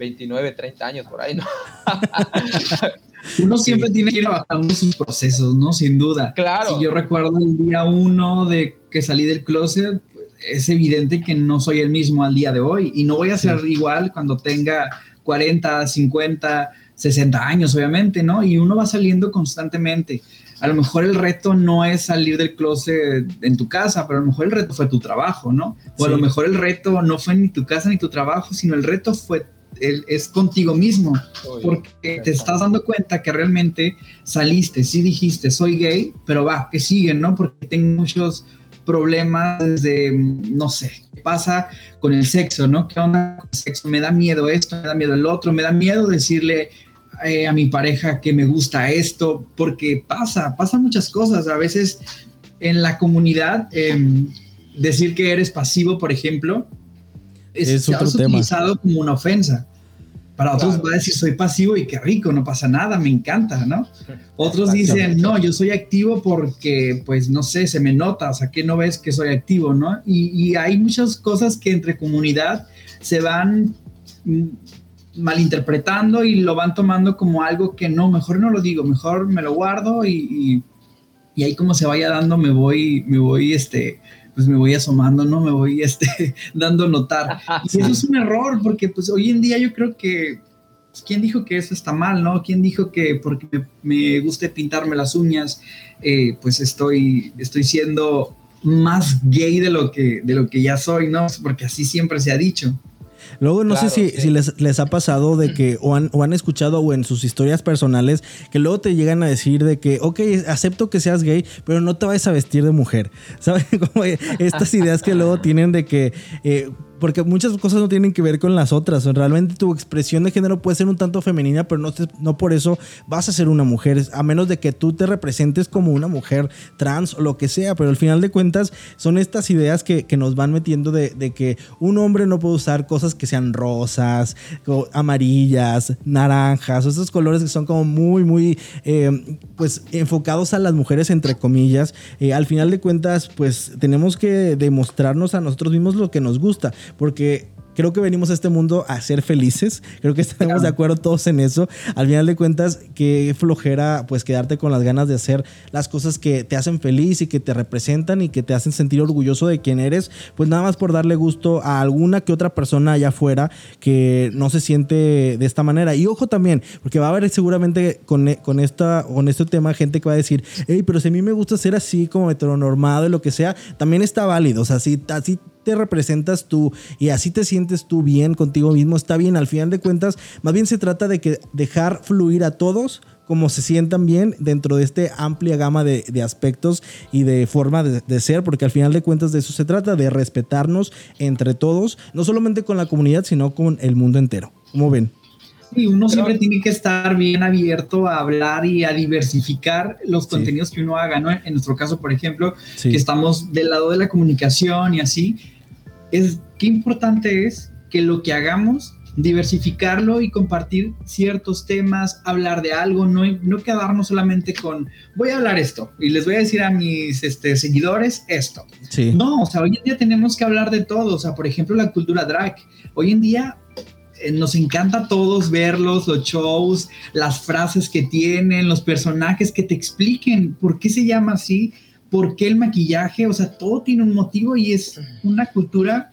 29, 30 años por ahí, ¿no? Uno siempre sí. tiene que ir trabajando sus procesos, ¿no? Sin duda. Claro. Si yo recuerdo el día uno de que salí del closet, es evidente que no soy el mismo al día de hoy y no voy a ser sí. igual cuando tenga 40, 50, 60 años, obviamente, ¿no? Y uno va saliendo constantemente. A lo mejor el reto no es salir del closet en tu casa, pero a lo mejor el reto fue tu trabajo, ¿no? O sí. a lo mejor el reto no fue ni tu casa ni tu trabajo, sino el reto fue es contigo mismo, porque te estás dando cuenta que realmente saliste, sí dijiste, soy gay, pero va, que siguen, ¿no? Porque tengo muchos problemas de, no sé, ¿qué pasa con el sexo, ¿no? ¿Qué onda con el sexo? Me da miedo esto, me da miedo el otro, me da miedo decirle eh, a mi pareja que me gusta esto, porque pasa, pasa muchas cosas. A veces en la comunidad, eh, decir que eres pasivo, por ejemplo, es, es otro tema. utilizado como una ofensa. Para otros claro. va a decir soy pasivo y qué rico, no pasa nada, me encanta, ¿no? Otros dicen, no, yo soy activo porque, pues, no sé, se me nota, o sea, que no ves que soy activo, ¿no? Y, y hay muchas cosas que entre comunidad se van mm, malinterpretando y lo van tomando como algo que no, mejor no lo digo, mejor me lo guardo y, y, y ahí como se vaya dando me voy, me voy, este, pues me voy asomando, ¿no? Me voy este, dando notar. Y eso es un error, porque pues hoy en día yo creo que, pues, ¿quién dijo que eso está mal, no? ¿Quién dijo que porque me, me guste pintarme las uñas, eh, pues estoy, estoy siendo más gay de lo, que, de lo que ya soy, ¿no? Porque así siempre se ha dicho. Luego no claro, sé si, sí. si les, les, ha pasado de que o han, o han, escuchado o en sus historias personales que luego te llegan a decir de que, ok, acepto que seas gay, pero no te vayas a vestir de mujer. ¿Sabes? Como estas ideas que luego tienen de que... Eh, porque muchas cosas no tienen que ver con las otras. Realmente tu expresión de género puede ser un tanto femenina, pero no, te, no por eso vas a ser una mujer, a menos de que tú te representes como una mujer trans o lo que sea. Pero al final de cuentas son estas ideas que, que nos van metiendo de, que un hombre no puede usar cosas que sean rosas, amarillas, naranjas, esos colores que son como muy, muy, eh, pues enfocados a las mujeres, entre comillas. Eh, al final de cuentas, pues tenemos que demostrarnos a nosotros mismos lo que nos gusta porque creo que venimos a este mundo a ser felices. Creo que estamos de acuerdo todos en eso. Al final de cuentas, qué flojera pues quedarte con las ganas de hacer las cosas que te hacen feliz y que te representan y que te hacen sentir orgulloso de quién eres, pues nada más por darle gusto a alguna que otra persona allá afuera que no se siente de esta manera. Y ojo también, porque va a haber seguramente con, con, esta, con este tema gente que va a decir, hey, pero si a mí me gusta ser así como heteronormado y lo que sea, también está válido. O sea, si así te representas tú y así te sientes tú bien contigo mismo, está bien. Al final de cuentas, más bien se trata de que dejar fluir a todos como se sientan bien dentro de esta amplia gama de, aspectos y de forma de, ser, porque al final de cuentas de eso se trata, de respetarnos entre todos, no solamente con la comunidad, sino con el mundo entero. ¿Cómo ven? Sí, uno siempre tiene que estar bien abierto a hablar y a diversificar los contenidos que uno haga, ¿no? En nuestro caso, por ejemplo, que estamos del lado de la comunicación y así, es qué importante es que lo que hagamos diversificarlo y compartir ciertos temas, hablar de algo, no, no quedarnos solamente con voy a hablar esto y les voy a decir a mis este, seguidores esto. No, o sea, hoy en día tenemos que hablar de todo, o sea, por ejemplo, la cultura drag. Hoy en día nos encanta a todos verlos, los shows, las frases que tienen, los personajes que te expliquen por qué se llama así, por qué el maquillaje, o sea, todo tiene un motivo y es una cultura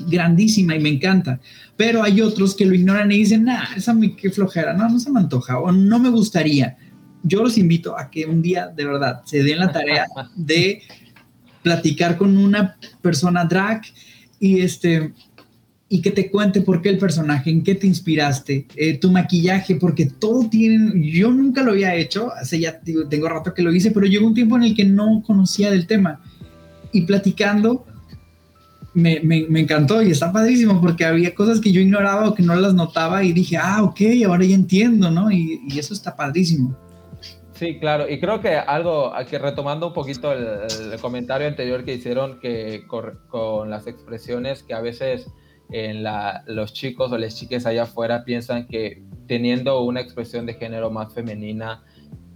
grandísima y me encanta. Pero hay otros que lo ignoran y dicen, nah, esa me qué flojera, no, no se me antoja o no me gustaría. Yo los invito a que un día de verdad se den la tarea de platicar con una persona drag y este y que te cuente por qué el personaje, en qué te inspiraste, eh, tu maquillaje, porque todo tiene, yo nunca lo había hecho, hace ya tengo rato que lo hice, pero llegó un tiempo en el que no conocía del tema. Y platicando, me, me, me, encantó y está padrísimo porque había cosas que yo ignoraba o que no las notaba y dije, ah, ok, ahora ya entiendo, ¿no? Y, y eso está padrísimo. Sí, claro, y creo que algo, que retomando un poquito el, el comentario anterior que hicieron que con, con las expresiones que a veces en la, los chicos o las chicas allá afuera piensan que teniendo una expresión de género más femenina,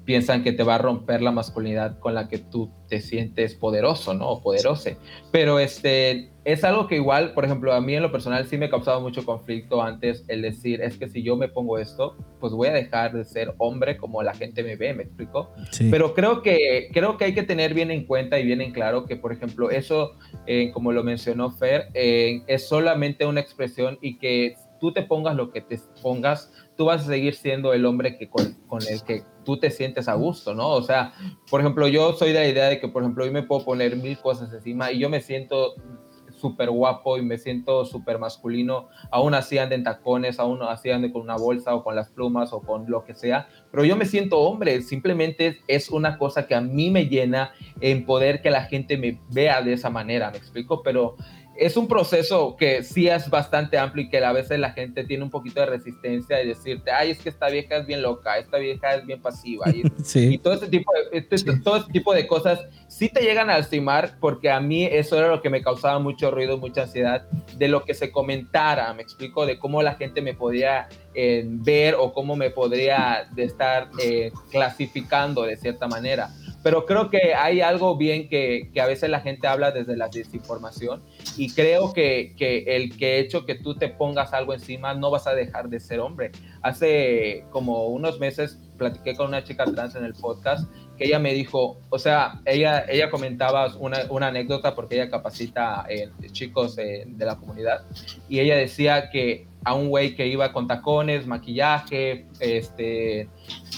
piensan que te va a romper la masculinidad con la que tú te sientes poderoso, ¿no? O poderose. Pero este, es algo que igual, por ejemplo, a mí en lo personal sí me ha causado mucho conflicto antes el decir, es que si yo me pongo esto, pues voy a dejar de ser hombre como la gente me ve, ¿me explico? Pero creo que, creo que hay que tener bien en cuenta y bien en claro que, por ejemplo, eso, eh, como lo mencionó Fer, eh, es solamente una expresión y que tú te pongas lo que te pongas, tú vas a seguir siendo el hombre que con, el que tú te sientes a gusto, ¿no? O sea, por ejemplo, yo soy de la idea de que, por ejemplo, yo me puedo poner mil cosas encima y yo me siento súper guapo y me siento súper masculino, aún así ande en tacones, aún así ande con una bolsa o con las plumas o con lo que sea, pero yo me siento hombre, simplemente es una cosa que a mí me llena en poder que la gente me vea de esa manera, me explico, pero es un proceso que sí es bastante amplio y que a veces la gente tiene un poquito de resistencia de decirte, ay, es que esta vieja es bien loca, esta vieja es bien pasiva. Y, y todo, este tipo de, este, todo este tipo de cosas sí te llegan a lastimar porque a mí eso era lo que me causaba mucho ruido, mucha ansiedad de lo que se comentara, me explico, de cómo la gente me podía eh, ver o cómo me podría de estar eh, clasificando de cierta manera pero creo que hay algo bien que, que, a veces la gente habla desde la desinformación y creo que, que, el que hecho que tú te pongas algo encima no vas a dejar de ser hombre. Hace como unos meses platiqué con una chica trans en el podcast que ella me dijo, o sea, ella, ella comentaba una, una anécdota porque ella capacita eh, chicos de la comunidad y ella decía que a un güey que iba con tacones, maquillaje, este,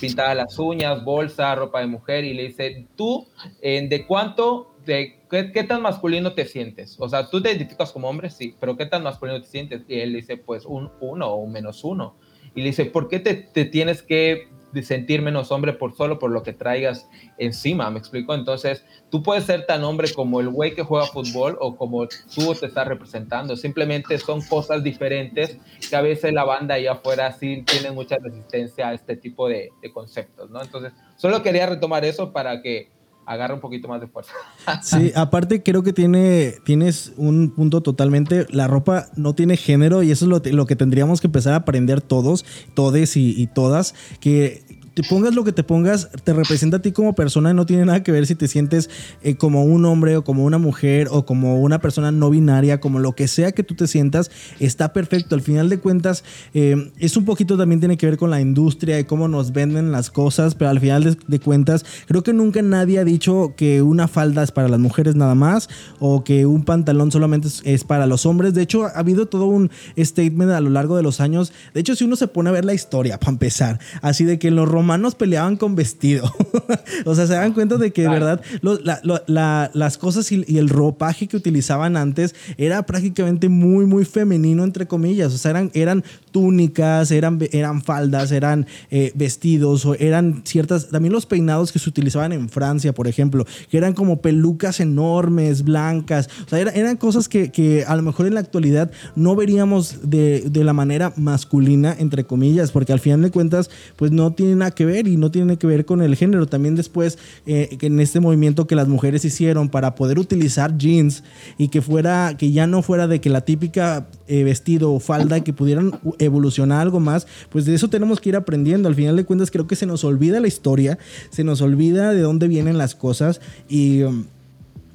pintada las uñas, bolsa, ropa de mujer, y le dice, tú, ¿de cuánto, de qué, tan masculino te sientes? O sea, tú te identificas como hombre, sí, pero ¿qué tan masculino te sientes? Y él dice, pues un uno o un menos uno. Y le dice, ¿por qué te, te tienes que de sentir menos hombre por solo por lo que traigas encima, ¿me explico? Entonces, tú puedes ser tan hombre como el güey que juega fútbol o como tú te estás representando, simplemente son cosas diferentes que a veces la banda allá afuera sí tiene mucha resistencia a este tipo de, de conceptos, ¿no? Entonces, solo quería retomar eso para que agarra un poquito más de fuerza. Sí, aparte creo que tiene, tienes un punto totalmente, la ropa no tiene género y eso es lo, que tendríamos que empezar a aprender todos, todes y, y todas, que te pongas lo que te pongas, te representa a ti como persona no tiene nada que ver si te sientes eh, como un hombre o como una mujer o como una persona no binaria, como lo que sea que tú te sientas, está perfecto. Al final de cuentas, eh, es un poquito también tiene que ver con la industria y cómo nos venden las cosas, pero al final de, cuentas, creo que nunca nadie ha dicho que una falda es para las mujeres nada más o que un pantalón solamente es, es para los hombres. De hecho, ha habido todo un statement a lo largo de los años. De hecho, si uno se pone a ver la historia, para empezar, así de que los romanos peleaban con vestido. o sea, se dan cuenta de que de verdad lo- la- lo- la- las cosas y, y el ropaje que utilizaban antes era prácticamente muy, muy femenino, entre comillas. O sea, eran, eran túnicas, eran, eran faldas, eran eh, vestidos, o eran ciertas, también los peinados que se utilizaban en Francia, por ejemplo, que eran como pelucas enormes, blancas. O sea, era- eran cosas que, que a lo mejor en la actualidad no veríamos de, de la manera masculina, entre comillas, porque al final de cuentas, pues no tiene nada que ver y no tiene que ver con el género. También después, eh, en este movimiento que las mujeres hicieron para poder utilizar jeans y que fuera, que ya no fuera de que la típica eh, vestido o falda, que pudieran evolucionar algo más, pues de eso tenemos que ir aprendiendo. Al final de cuentas, creo que se nos olvida la historia, se nos olvida de dónde vienen las cosas y. um,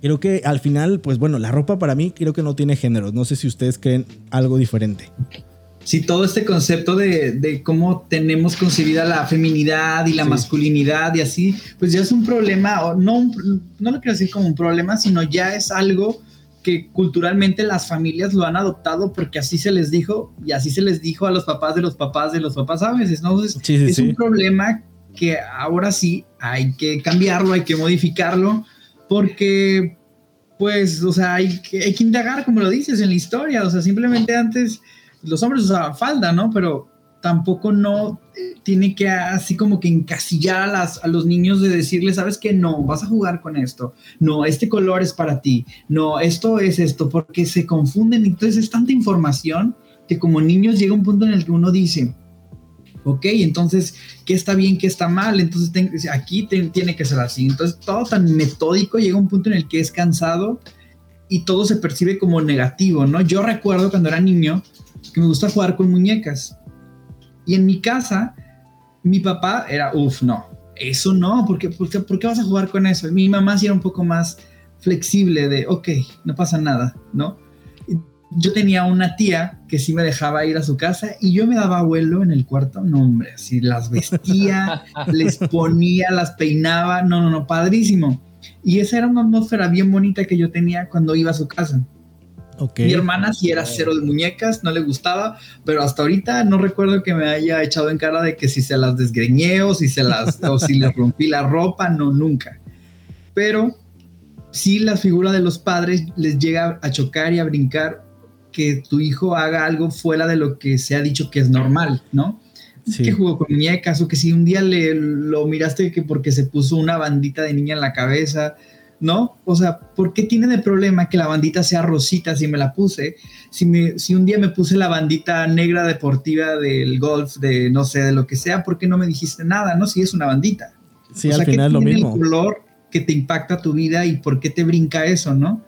Creo que al final, pues bueno, la ropa para mí creo que no tiene géneros. No sé si ustedes creen algo diferente. Sí, todo este concepto de, de cómo tenemos concebida la feminidad y la Sí. masculinidad y así, pues ya es un problema, o no, no lo quiero decir como un problema, sino ya es algo que culturalmente las familias lo han adoptado porque así se les dijo y así se les dijo a los papás de los papás de los papás a veces, ¿no? Entonces, Sí, sí, es un problema que ahora sí hay que cambiarlo, hay que modificarlo, porque, pues, o sea, hay que, hay que indagar, como lo dices, en la historia, o sea, simplemente antes los hombres usaban falda, ¿no? Pero tampoco no eh, tiene que así como que encasillar a, las, a los niños de decirles, sabes que no, vas a jugar con esto, no, este color es para ti, no, esto es esto, porque se confunden, entonces es tanta información que como niños llega un punto en el que uno dice, ok, entonces, ¿qué está bien, qué está mal? Entonces, ten- aquí tiene que ser así. Entonces, todo tan metódico llega un punto en el que es cansado y todo se percibe como negativo, ¿no? Yo recuerdo cuando era niño que me gusta jugar con muñecas. Y en mi casa, mi papá era, uff, no, eso no, ¿por qué, por, qué, por qué vas a jugar con eso? Y mi mamá sí era un poco más flexible de, ok, no pasa nada, ¿no? Yo tenía una tía que sí me dejaba ir a su casa y yo me daba vuelo en el cuarto, no hombre, así las vestía, les ponía, las peinaba, no, no, no, padrísimo. Y esa era una atmósfera bien bonita que yo tenía cuando iba a su casa. Ok. Mi hermana sí era cero de muñecas, no le gustaba, pero hasta ahorita no recuerdo que me haya echado en cara de que si se las desgreñé o si se las o si le rompí la ropa, no nunca. Pero sí la figura de los padres les llega a chocar y a brincar que tu hijo haga algo fuera de lo que se ha dicho que es normal, ¿no? Sí. que jugó con muñecas o que si un día le lo miraste que porque se puso una bandita de niña en la cabeza, ¿no? O sea, ¿por qué tiene de problema que la bandita sea rosita si me la puse? Si, me, si un día me puse la bandita negra deportiva del golf, de no sé, de lo que sea, ¿por qué no me dijiste nada? No, si es una bandita. Sí, O al sea, ¿qué final es lo tiene mismo. El color que te impacta tu vida y por qué te brinca eso, ¿no?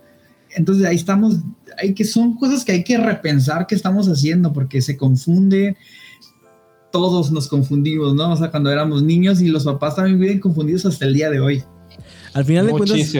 Entonces ahí estamos, hay que son cosas que hay que repensar que estamos haciendo porque se confunde, todos nos confundimos, ¿no? O sea, cuando éramos niños y los papás también viven confundidos hasta el día de hoy. Al final de cuentas,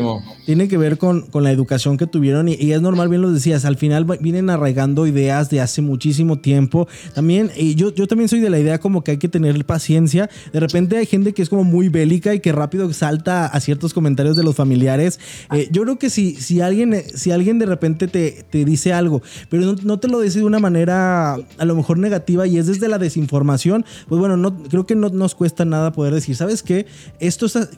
tiene que ver con, con la educación que tuvieron y, y es normal, bien lo decías, al final vienen arraigando ideas de hace muchísimo tiempo. También, y yo, yo también soy de la idea como que hay que tener paciencia. De repente hay gente que es como muy bélica y que rápido salta a ciertos comentarios de los familiares. Eh, yo creo que si, si, alguien, si alguien de repente te, te dice algo, pero no, no te lo dice de una manera a lo mejor negativa y es desde la desinformación, pues bueno, no, creo que no nos cuesta nada poder decir, ¿sabes qué? Esto está...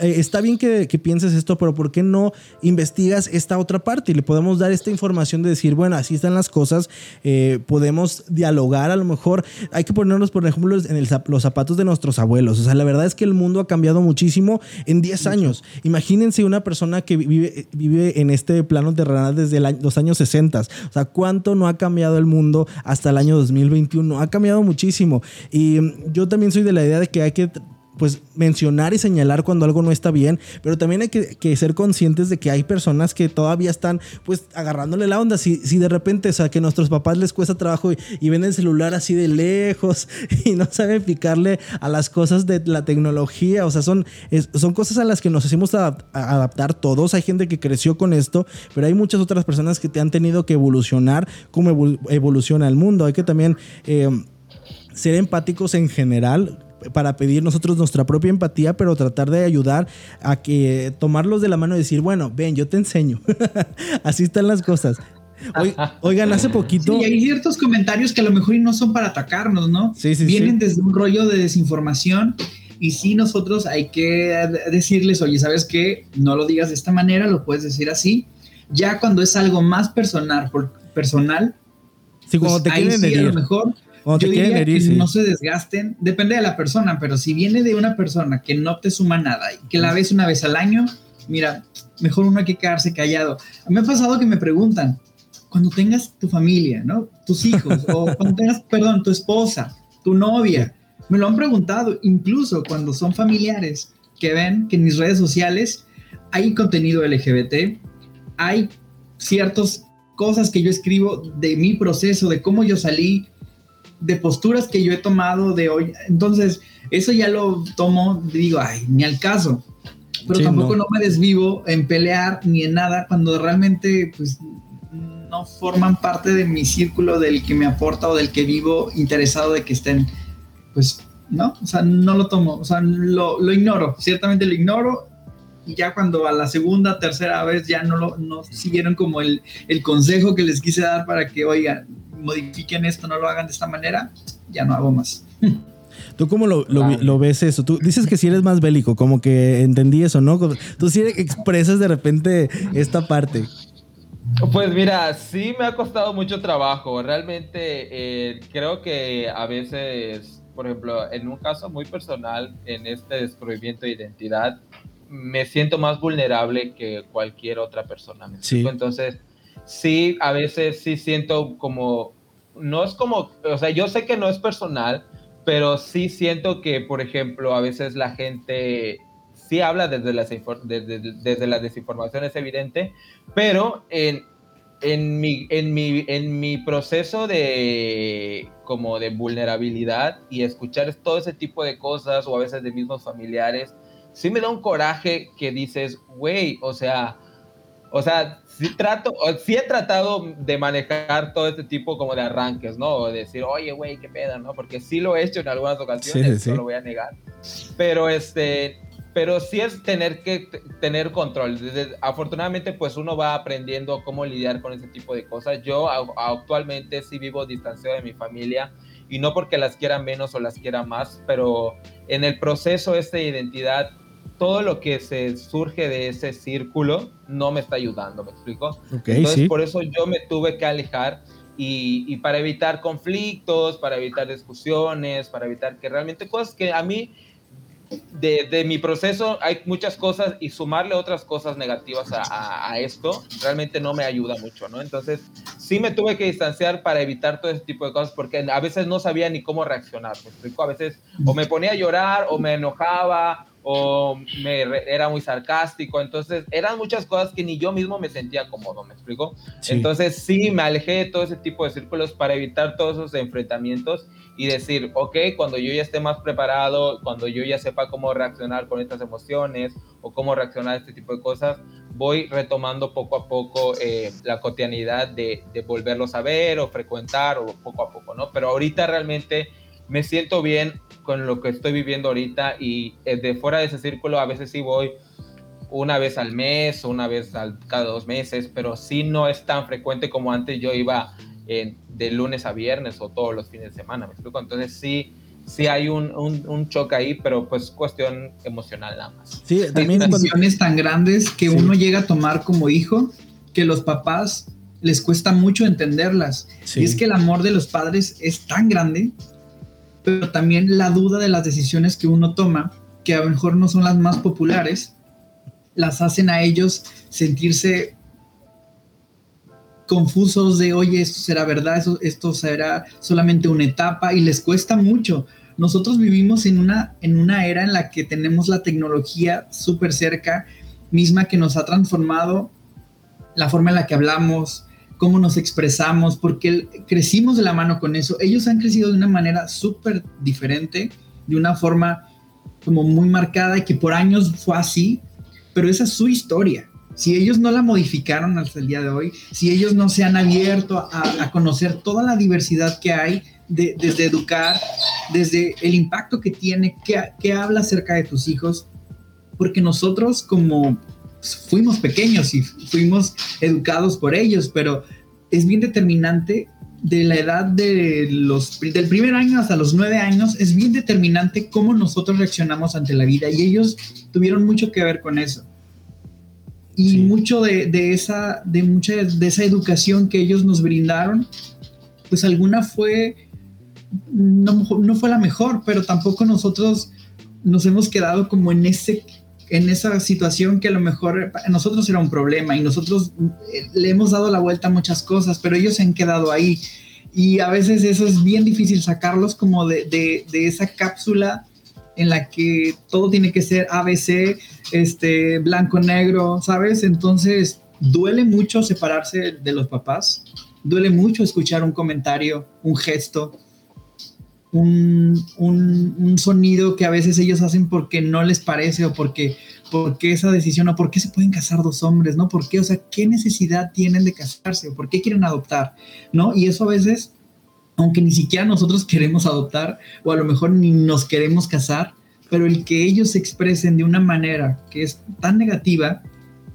eh, está bien que, que pienses esto, pero ¿por qué no investigas esta otra parte? Y le podemos dar esta información de decir, bueno, así están las cosas, eh, podemos dialogar, a lo mejor hay que ponernos, por ejemplo, en el los zapatos de nuestros abuelos. O sea, la verdad es que el mundo ha cambiado muchísimo en 10 años. Imagínense una persona que vive, vive en este plano terrenal desde el año- los años 60. O sea, ¿cuánto no ha cambiado el mundo hasta el año 2021? Ha cambiado muchísimo. Y mm, yo también soy de la idea de que hay que pues mencionar y señalar cuando algo no está bien, pero también hay que, ser conscientes de que hay personas que todavía están pues agarrándole la onda. Si, si de repente, o sea, que a nuestros papás les cuesta trabajo y, ven el celular así de lejos y no saben picarle a las cosas de la tecnología, o sea, son, son cosas a las que nos hacemos adaptar todos. Hay gente que creció con esto, pero hay muchas otras personas que te han tenido que evolucionar como evoluciona el mundo. Hay que también... Eh, ser empáticos en general para pedir nosotros nuestra propia empatía, pero tratar de ayudar a que tomarlos de la mano y decir, bueno, ven, yo te enseño. Así están las cosas. Oigan, hace poquito. Sí, hay ciertos comentarios que a lo mejor no son para atacarnos, ¿no? Sí, sí, Vienen desde un rollo de desinformación y sí, nosotros hay que decirles, oye, ¿sabes qué? No lo digas de esta manera, lo puedes decir así. Ya cuando es algo más personal, personal, sí, cuando pues te quieren sí, a lo mejor yo diría que no se desgasten, depende de la persona, pero si viene de una persona que no te suma nada y que la ves una vez al año, mira, mejor uno hay que quedarse callado. Me ha pasado que me preguntan, cuando tengas tu familia, ¿no? Tus hijos, o cuando tengas, perdón, tu esposa, tu novia, me lo han preguntado, incluso cuando son familiares que ven que en mis redes sociales hay contenido LGBT, hay ciertas cosas que yo escribo de mi proceso, de cómo yo salí, de posturas que yo he tomado de hoy. Entonces, eso ya lo tomo, digo, ay, ni al caso. Pero tampoco no. me desvivo en pelear ni en nada cuando realmente, pues, no forman parte de mi círculo del que me aporta o del que vivo interesado de que estén, pues, ¿no? O sea, no lo tomo, o sea, lo, lo ignoro, ciertamente lo ignoro y ya cuando a la segunda, tercera vez ya no lo no siguieron como el, el consejo que les quise dar para que, oigan, modifiquen esto, no lo hagan de esta manera, ya no hago más. ¿Tú cómo lo, lo, ves eso? Tú dices que si eres más bélico, como que entendí eso, ¿no? Tú sí expresas de repente esta parte. Pues mira, sí me ha costado mucho trabajo. Realmente eh, creo que a veces, por ejemplo, en un caso muy personal, en este descubrimiento de identidad, me siento más vulnerable que cualquier otra persona. sí. Entonces, sí, a veces sí siento como, no es como, o sea, yo sé que no es personal, pero sí siento que, por ejemplo, a veces la gente sí habla desde las, desde, desde las desinformaciones, es evidente, pero en, en, mi, en, mi, en mi proceso de como de vulnerabilidad y escuchar todo ese tipo de cosas o a veces de mismos familiares, sí me da un coraje que dices, güey, o sea, o sea, sí trato, sí he tratado de manejar todo este tipo como de arranques, ¿no? O decir, oye, güey, qué pedo, ¿no? Porque sí lo he hecho en algunas ocasiones, no lo voy a negar. Pero este, pero sí es tener que tener control. afortunadamente, pues uno va aprendiendo cómo lidiar con ese tipo de cosas. Yo actualmente sí vivo distanciado de mi familia y no porque las quiera menos o las quiera más, pero en el proceso este de identidad todo lo que se surge de ese círculo no me está ayudando, ¿me explico? Entonces, por eso yo me tuve que alejar y, para evitar conflictos, para evitar discusiones, para evitar que realmente cosas que a mí, de, mi proceso, hay muchas cosas y sumarle otras cosas negativas a, esto, realmente no me ayuda mucho, ¿no? Entonces, sí me tuve que distanciar para evitar todo ese tipo de cosas porque a veces no sabía ni cómo reaccionar, ¿me explico? A veces o me ponía a llorar o me enojaba o me era muy sarcástico, entonces eran muchas cosas que ni yo mismo me sentía cómodo, ¿me explico? Entonces sí, me alejé de todo ese tipo de círculos para evitar todos esos enfrentamientos y decir, ok, cuando yo ya esté más preparado, cuando yo ya sepa cómo reaccionar con estas emociones o cómo reaccionar a este tipo de cosas, voy retomando poco a poco eh, la cotidianidad de, de volverlos a ver o frecuentar o poco a poco, ¿no? Pero ahorita realmente me siento bien con lo que estoy viviendo ahorita y eh, de fuera de ese círculo a veces sí voy una vez al mes o una vez al, cada dos meses, pero sí no es tan frecuente como antes yo iba de lunes a viernes o todos los fines de semana, ¿me explico? Entonces sí, sí hay un, un, choque ahí, pero pues cuestión emocional nada más. Sí, también hay decisiones tan grandes que uno llega a tomar como hijo que los papás les cuesta mucho entenderlas. Y es que el amor de los padres es tan grande pero también la duda de las decisiones que uno toma, que a lo mejor no son las más populares, las hacen a ellos sentirse confusos de, oye, esto será verdad, esto, esto será solamente una etapa y les cuesta mucho, nosotros vivimos en una, en una era en la que tenemos la tecnología súper cerca, misma que nos ha transformado la forma en la que hablamos, cómo nos expresamos, porque crecimos de la mano con eso. Ellos han crecido de una manera súper diferente, de una forma como muy marcada y que por años fue así, pero esa es su historia. Si ellos no la modificaron hasta el día de hoy, si ellos no se han abierto a, conocer toda la diversidad que hay, desde educar, desde el impacto que tiene, que, que habla acerca de tus hijos, porque nosotros como fuimos pequeños y fuimos educados por ellos, pero es bien determinante de la edad de los, del primer año hasta los nueve años, es bien determinante cómo nosotros reaccionamos ante la vida y ellos tuvieron mucho que ver con eso. Y mucho de, de, esa, de, mucha, de esa educación que ellos nos brindaron, pues alguna fue, no, no fue la mejor, pero tampoco nosotros nos hemos quedado como en ese en esa situación que a lo mejor para nosotros era un problema y nosotros eh, le hemos dado la vuelta a muchas cosas, pero ellos se han quedado ahí. Y a veces eso es bien difícil sacarlos como de, de, esa cápsula en la que todo tiene que ser ABC, este, blanco, negro, ¿sabes? Entonces duele mucho separarse de los papás, duele mucho escuchar un comentario, un gesto, un, un, sonido que a veces ellos hacen porque no les parece o porque, porque esa decisión o por qué se pueden casar dos hombres, ¿no? ¿Por qué? O sea, ¿qué necesidad tienen de casarse o por qué quieren adoptar, ¿no? Y eso a veces, aunque ni siquiera nosotros queremos adoptar o a lo mejor ni nos queremos casar, pero el que ellos se expresen de una manera que es tan negativa,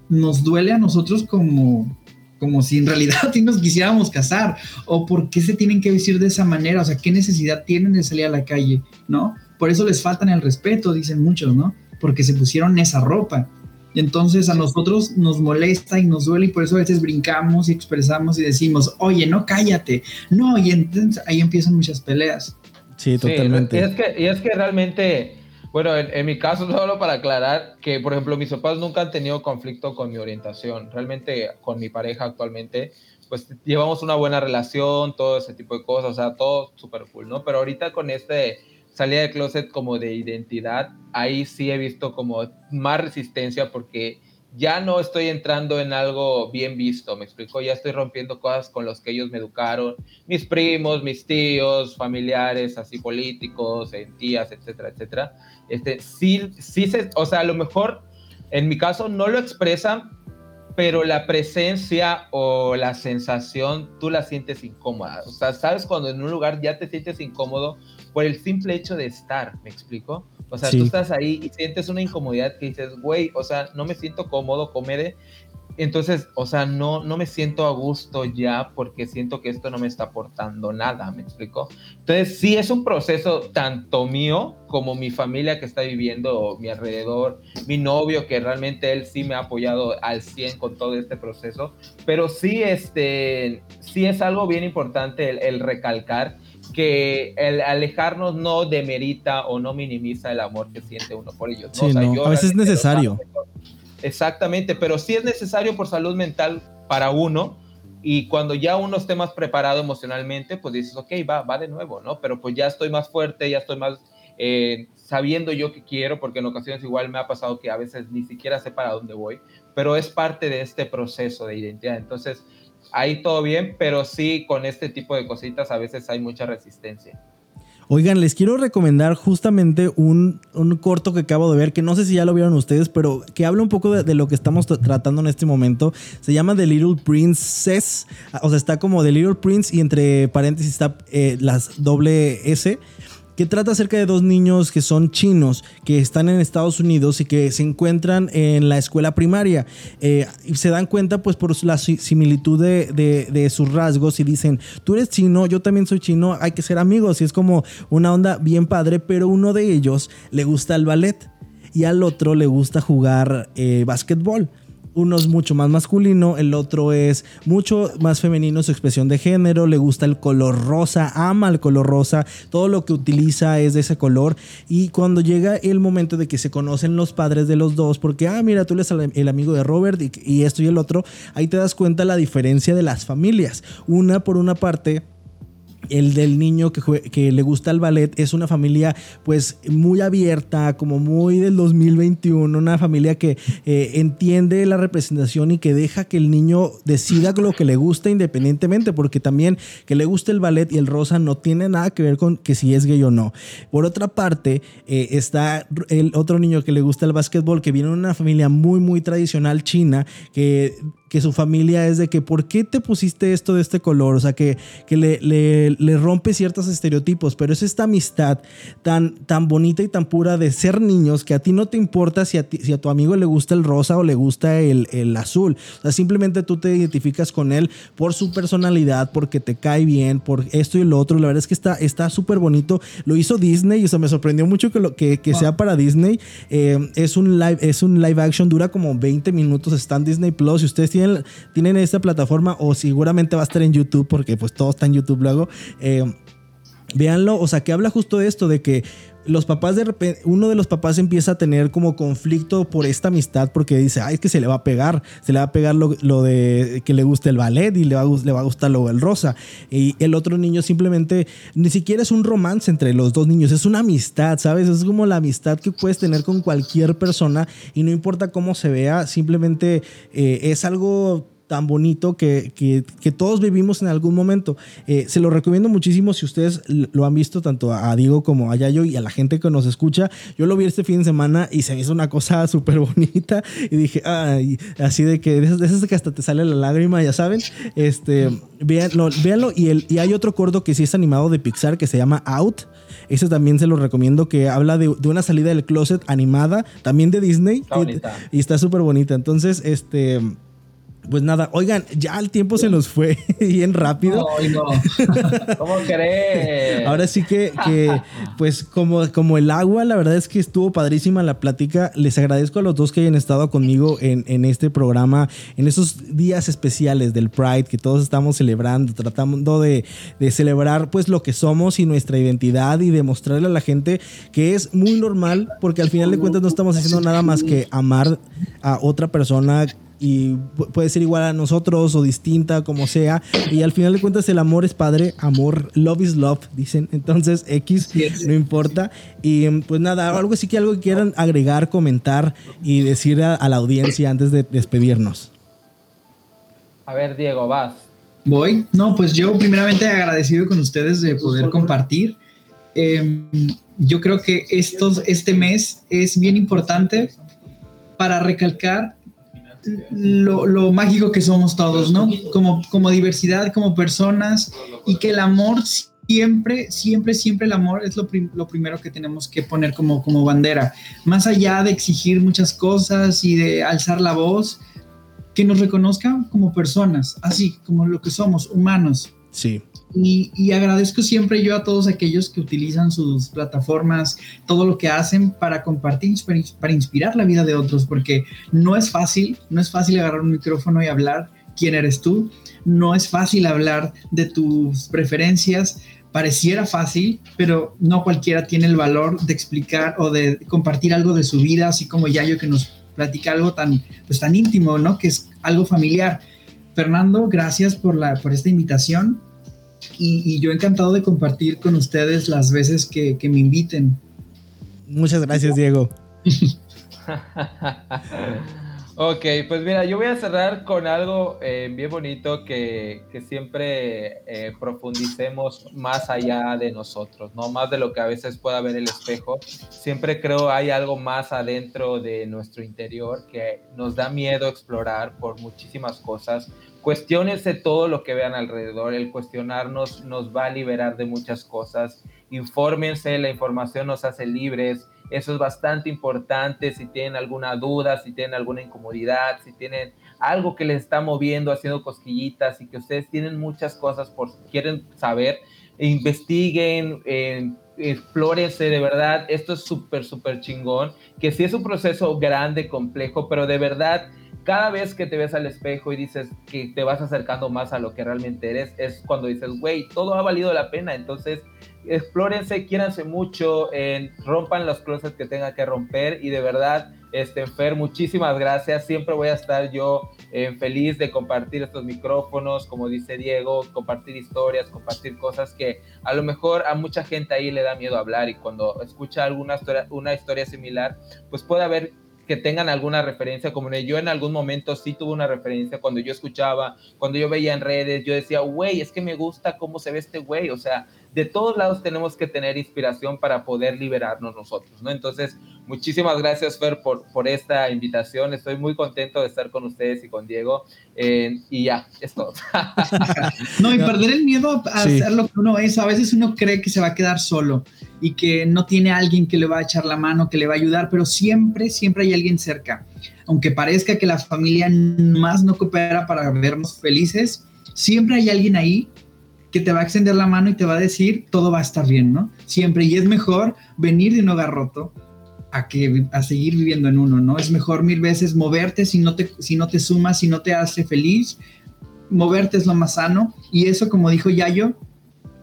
nos duele a nosotros como, como si en realidad sí nos quisiéramos casar, o por qué se tienen que vestir de esa manera, o sea, qué necesidad tienen de salir a la calle, ¿no? Por eso les faltan el respeto, dicen muchos, ¿no? Porque se pusieron esa ropa. Y entonces a nosotros nos molesta y nos duele y por eso a veces brincamos y expresamos y decimos, oye, no cállate, no, y entonces ahí empiezan muchas peleas. Sí, totalmente. y, es que, y es que realmente bueno, en, mi caso, solo para aclarar que, por ejemplo, mis papás nunca han tenido conflicto con mi orientación. Realmente, con mi pareja actualmente, pues llevamos una buena relación, todo ese tipo de cosas, o sea, todo súper cool, ¿no? Pero ahorita con este salida de closet como de identidad, ahí sí he visto como más resistencia porque ya no estoy entrando en algo bien visto, me explico, ya estoy rompiendo cosas con los que ellos me educaron, mis primos, mis tíos, familiares, así políticos, tías, etcétera, etcétera. Este, sí, sí se, o sea, a lo mejor en mi caso no lo expresan, pero la presencia o la sensación tú la sientes incómoda. O sea, sabes cuando en un lugar ya te sientes incómodo por el simple hecho de estar, ¿me explico? O sea, tú estás ahí y sientes una incomodidad que dices, güey, o sea, no me siento cómodo, comede. Entonces, o sea, no, no me siento a gusto ya porque siento que esto no me está aportando nada, ¿me explico? Entonces, sí es un proceso tanto mío como mi familia que está viviendo mi alrededor, mi novio que realmente él sí me ha apoyado al 100 con todo este proceso, pero sí, este, sí es algo bien importante el recalcar que el alejarnos no demerita o no minimiza el amor que siente uno por ellos. Sí, a veces es necesario. Exactamente, pero sí es necesario por salud mental para uno. Y cuando ya uno esté más preparado emocionalmente, pues dices, ok, va, va de nuevo, ¿no? Pero pues ya estoy más fuerte, ya estoy más eh, sabiendo yo que quiero, porque en ocasiones igual me ha pasado que a veces ni siquiera sé para dónde voy, pero es parte de este proceso de identidad. Entonces, ahí todo bien, pero sí con este tipo de cositas a veces hay mucha resistencia. Oigan, les quiero recomendar justamente un, corto que acabo de ver, que no sé si ya lo vieron ustedes, pero que habla un poco de, lo que estamos tratando en este momento. Se llama The Little Princess, o sea, está como The Little Prince y entre paréntesis está eh, las doble S que trata acerca de dos niños que son chinos, que están en Estados Unidos y que se encuentran en la escuela primaria. Eh, y se dan cuenta pues por la similitud de, sus rasgos y dicen, tú eres chino, yo también soy chino, hay que ser amigos. Y es como una onda bien padre, pero uno de ellos le gusta el ballet y al otro le gusta jugar eh, básquetbol uno es mucho más masculino, el otro es mucho más femenino su expresión de género, le gusta el color rosa, ama el color rosa, todo lo que utiliza es de ese color y cuando llega el momento de que se conocen los padres de los dos, porque, ah, mira, tú eres el amigo de Robert y, y esto y el otro, ahí te das cuenta la diferencia de las familias. Una por una parte el del niño que, le gusta el ballet es una familia pues muy abierta, como muy del 2021, una familia que eh, entiende la representación y que deja que el niño decida lo que le gusta independientemente, porque también que le guste el ballet y el rosa no tiene nada que ver con que si es gay o no. Por otra parte, eh, está el otro niño que le gusta el básquetbol, que viene de una familia muy, muy tradicional china, que que su familia es de que, ¿por qué te pusiste esto de este color? O sea, que, que le, le, rompe ciertos estereotipos, pero es esta amistad tan, tan bonita y tan pura de ser niños que a ti no te importa si a, si a tu amigo le gusta el rosa o le gusta el, el, azul. O sea, simplemente tú te identificas con él por su personalidad, porque te cae bien, por esto y lo otro. La verdad es que está súper bonito. Lo hizo Disney y eso me sorprendió mucho que, lo, que, que sea para Disney. Eh, es, un live, es un live action, dura como 20 minutos, está en Disney Plus. Si ustedes tienen, tienen esta plataforma o seguramente va a estar en YouTube porque pues todo está en YouTube luego. Eh, véanlo, o sea, que habla justo de esto, de que los papás de repente, uno de los papás empieza a tener como conflicto por esta amistad porque dice, ay, es que se le va a pegar, se le va a pegar lo, de que le guste el ballet y le va, a, le va a gustar lo el rosa. Y el otro niño simplemente, ni siquiera es un romance entre los dos niños, es una amistad, ¿sabes? Es como la amistad que puedes tener con cualquier persona y no importa cómo se vea, simplemente eh, es algo tan bonito que, que, todos vivimos en algún momento. Eh, se lo recomiendo muchísimo si ustedes lo han visto tanto a Diego como a Yayo y a la gente que nos escucha. Yo lo vi este fin de semana y se me hizo una cosa súper bonita y dije, ay, así de que de esas que hasta te sale la lágrima, ya saben. Este, véanlo, véanlo y, el, y hay otro corto que sí es animado de Pixar que se llama Out. Ese también se lo recomiendo, que habla de, de una salida del closet animada, también de Disney. y, y, está súper bonita. Entonces, este pues nada, oigan, ya el tiempo se nos fue bien rápido. No, no. ¿Cómo crees? Ahora sí que, pues como, como el agua, la verdad es que estuvo padrísima la plática. Les agradezco a los dos que hayan estado conmigo en, en este programa, en esos días especiales del Pride que todos estamos celebrando, tratando de, de celebrar pues lo que somos y nuestra identidad y demostrarle a la gente que es muy normal porque al final de cuentas no estamos haciendo nada más que amar a otra persona y puede ser igual a nosotros o distinta, como sea. Y al final de cuentas el amor es padre, amor, love is love, dicen. Entonces X no importa. Y pues nada, algo así que algo que quieran agregar, comentar y decir a, la audiencia antes de despedirnos. A ver, Diego, vas. Voy. No, pues yo primeramente agradecido con ustedes de poder compartir. Em, yo creo que estos, este mes es bien importante para recalcar lo, mágico que somos todos, ¿no? Como, como diversidad, como personas, y que el amor siempre, siempre, siempre el amor es lo, lo, primero que tenemos que poner como, como bandera. Más allá de exigir muchas cosas y de alzar la voz, que nos reconozcan como personas, así como lo que somos, humanos. Sí. Y, agradezco siempre yo a todos aquellos que utilizan sus plataformas, todo lo que hacen para compartir, para inspirar la vida de otros, porque no es fácil, no es fácil agarrar un micrófono y hablar quién eres tú, no es fácil hablar de tus preferencias, pareciera fácil, pero no cualquiera tiene el valor de explicar o de compartir algo de su vida, así como Yayo que nos platica algo tan, pues, tan íntimo, ¿no? Que es algo familiar. Fernando, gracias por, la, por esta invitación y, yo encantado de compartir con ustedes las veces que, me inviten. Muchas gracias, Diego. ok, pues mira, yo voy a cerrar con algo eh, bien bonito que, siempre eh, profundicemos más allá de nosotros, ¿no? Más de lo que a veces pueda ver el espejo. Siempre creo hay algo más adentro de nuestro interior que nos da miedo explorar por muchísimas cosas, cuestionense todo lo que vean alrededor, el cuestionarnos nos va a liberar de muchas cosas, infórmense, la información nos hace libres, eso es bastante importante, si tienen alguna duda, si tienen alguna incomodidad, si tienen algo que les está moviendo, haciendo cosquillitas y que ustedes tienen muchas cosas por quieren saber, investiguen, eh, explórense de verdad, esto es súper, súper chingón, que sí es un proceso grande, complejo, pero de verdad cada vez que te ves al espejo y dices que te vas acercando más a lo que realmente eres, es cuando dices, güey, todo ha valido la pena. Entonces, explórense, quiéranse mucho, rompan los closets que tengan que romper y de verdad Este, Fer, muchísimas gracias. Siempre voy a estar yo eh, feliz de compartir estos micrófonos, como dice Diego, compartir historias, compartir cosas que a lo mejor a mucha gente ahí le da miedo hablar y cuando escucha alguna una historia similar, pues puede haber que tengan alguna referencia como yo en algún momento sí tuve una referencia cuando yo escuchaba, cuando yo veía en redes, yo decía, güey, es que me gusta cómo se ve este güey, o sea, de todos lados tenemos que tener inspiración para poder liberarnos nosotros, ¿no? Entonces, muchísimas gracias, Fer, por, por esta invitación. Estoy muy contento de estar con ustedes y con Diego. Eh, y ya, es todo. no, y perder el miedo a hacer lo que uno es. A veces uno cree que se va a quedar solo y que no tiene alguien que le va a echar la mano, que le va a ayudar, pero siempre, siempre hay alguien cerca. Aunque parezca que la familia más no coopera para vernos felices, siempre hay alguien ahí que te va a extender la mano y te va a decir todo va a estar bien, ¿no? Siempre. Y es mejor venir de un hogar roto a, que, a seguir viviendo en uno, ¿no? Es mejor mil veces moverte si no te, si no te sumas, si no te hace feliz. Moverte es lo más sano. Y eso, como dijo Yayo,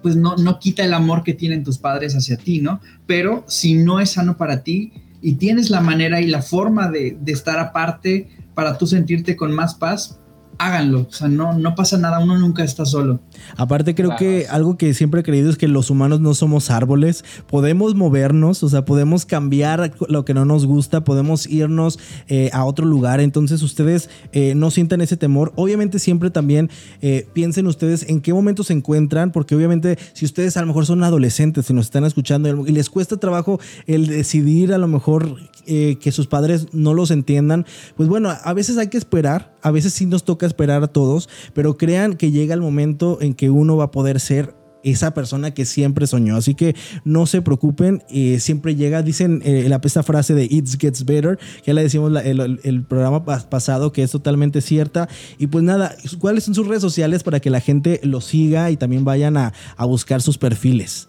pues no, no quita el amor que tienen tus padres hacia ti, ¿no? Pero si no es sano para ti y tienes la manera y la forma de, de estar aparte para tú sentirte con más paz, háganlo. O sea, no, no pasa nada, uno nunca está solo. Aparte, creo que algo que siempre he creído es que los humanos no somos árboles. Podemos movernos, o sea, podemos cambiar lo que no nos gusta, podemos irnos eh, a otro lugar. Entonces, ustedes eh, no sientan ese temor. Obviamente, siempre también eh, piensen ustedes en qué momento se encuentran, porque obviamente, si ustedes a lo mejor son adolescentes y nos están escuchando y les cuesta trabajo el decidir a lo mejor que sus padres no los entiendan, pues bueno, a veces hay que esperar, a veces sí nos toca esperar a todos, pero crean que llega el momento en que uno va a poder ser esa persona que siempre soñó. Así que no se preocupen, eh, siempre llega, dicen eh, la, esta frase de It Gets Better, ya la decimos el, programa pasado, que es totalmente cierta. Y pues nada, ¿cuáles son sus redes sociales para que la gente lo siga y también vayan a, a buscar sus perfiles?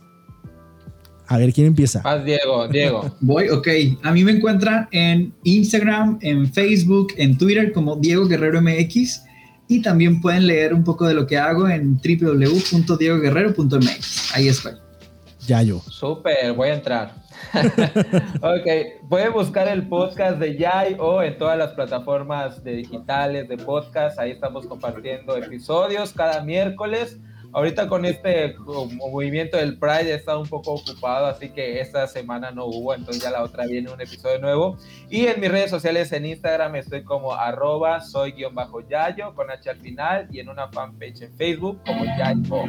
A ver, ¿quién empieza? Diego, Diego. Voy, ok. A mí me encuentran en Instagram, en Facebook, en Twitter como Diego Guerrero MX y también pueden leer un poco de lo que hago en www.diegoguerrero.mx. Ahí estoy. Ya yo. Súper, voy a entrar. ok, pueden buscar el podcast de Yay o en todas las plataformas de digitales de podcast. Ahí estamos compartiendo episodios cada miércoles. Ahorita con este movimiento del Pride he estado un poco ocupado, así que esta semana no hubo, entonces ya la otra viene un episodio nuevo. Y en mis redes sociales, en Instagram, estoy como arroba soy-yayo con H al final y en una fanpage en Facebook como Yayo.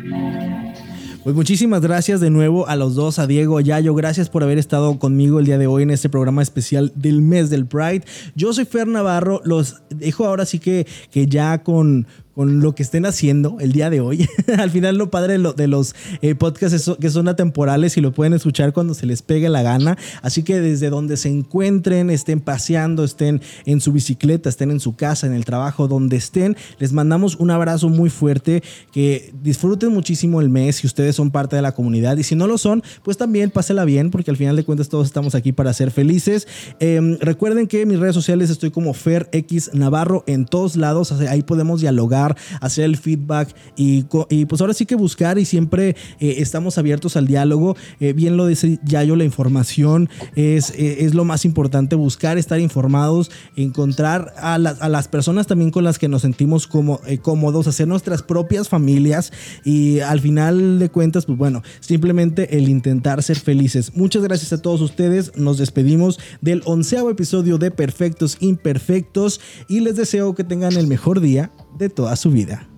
Pues muchísimas gracias de nuevo a los dos, a Diego, a Yayo. Gracias por haber estado conmigo el día de hoy en este programa especial del mes del Pride. Yo soy Fer Navarro. Los dejo ahora sí que, que ya con, con lo que estén haciendo el día de hoy. Al final lo padre de, los eh, podcasts es que son atemporales y lo pueden escuchar cuando se les pegue la gana. Así que desde donde se encuentren, estén paseando, estén en su bicicleta, estén en su casa, en el trabajo, donde estén, les mandamos un abrazo muy fuerte, que disfruten muchísimo el mes si ustedes son parte de la comunidad y si no lo son, pues también pásela bien porque al final de cuentas todos estamos aquí para ser felices. Em, recuerden que en mis redes sociales estoy como Fer X Navarro en todos lados, ahí podemos dialogar hacer el feedback y, pues ahora sí que buscar y siempre eh, estamos abiertos al diálogo. Eh, bien lo dice Yayo, la información es, eh, es lo más importante, buscar, estar informados, encontrar a, a las personas también con las que nos sentimos cómodos, hacer nuestras propias familias y al final de cuentas, pues bueno, simplemente el intentar ser felices. Muchas gracias a todos ustedes, nos despedimos del onceavo episodio de Perfectos Imperfectos y les deseo que tengan el mejor día de toda su vida.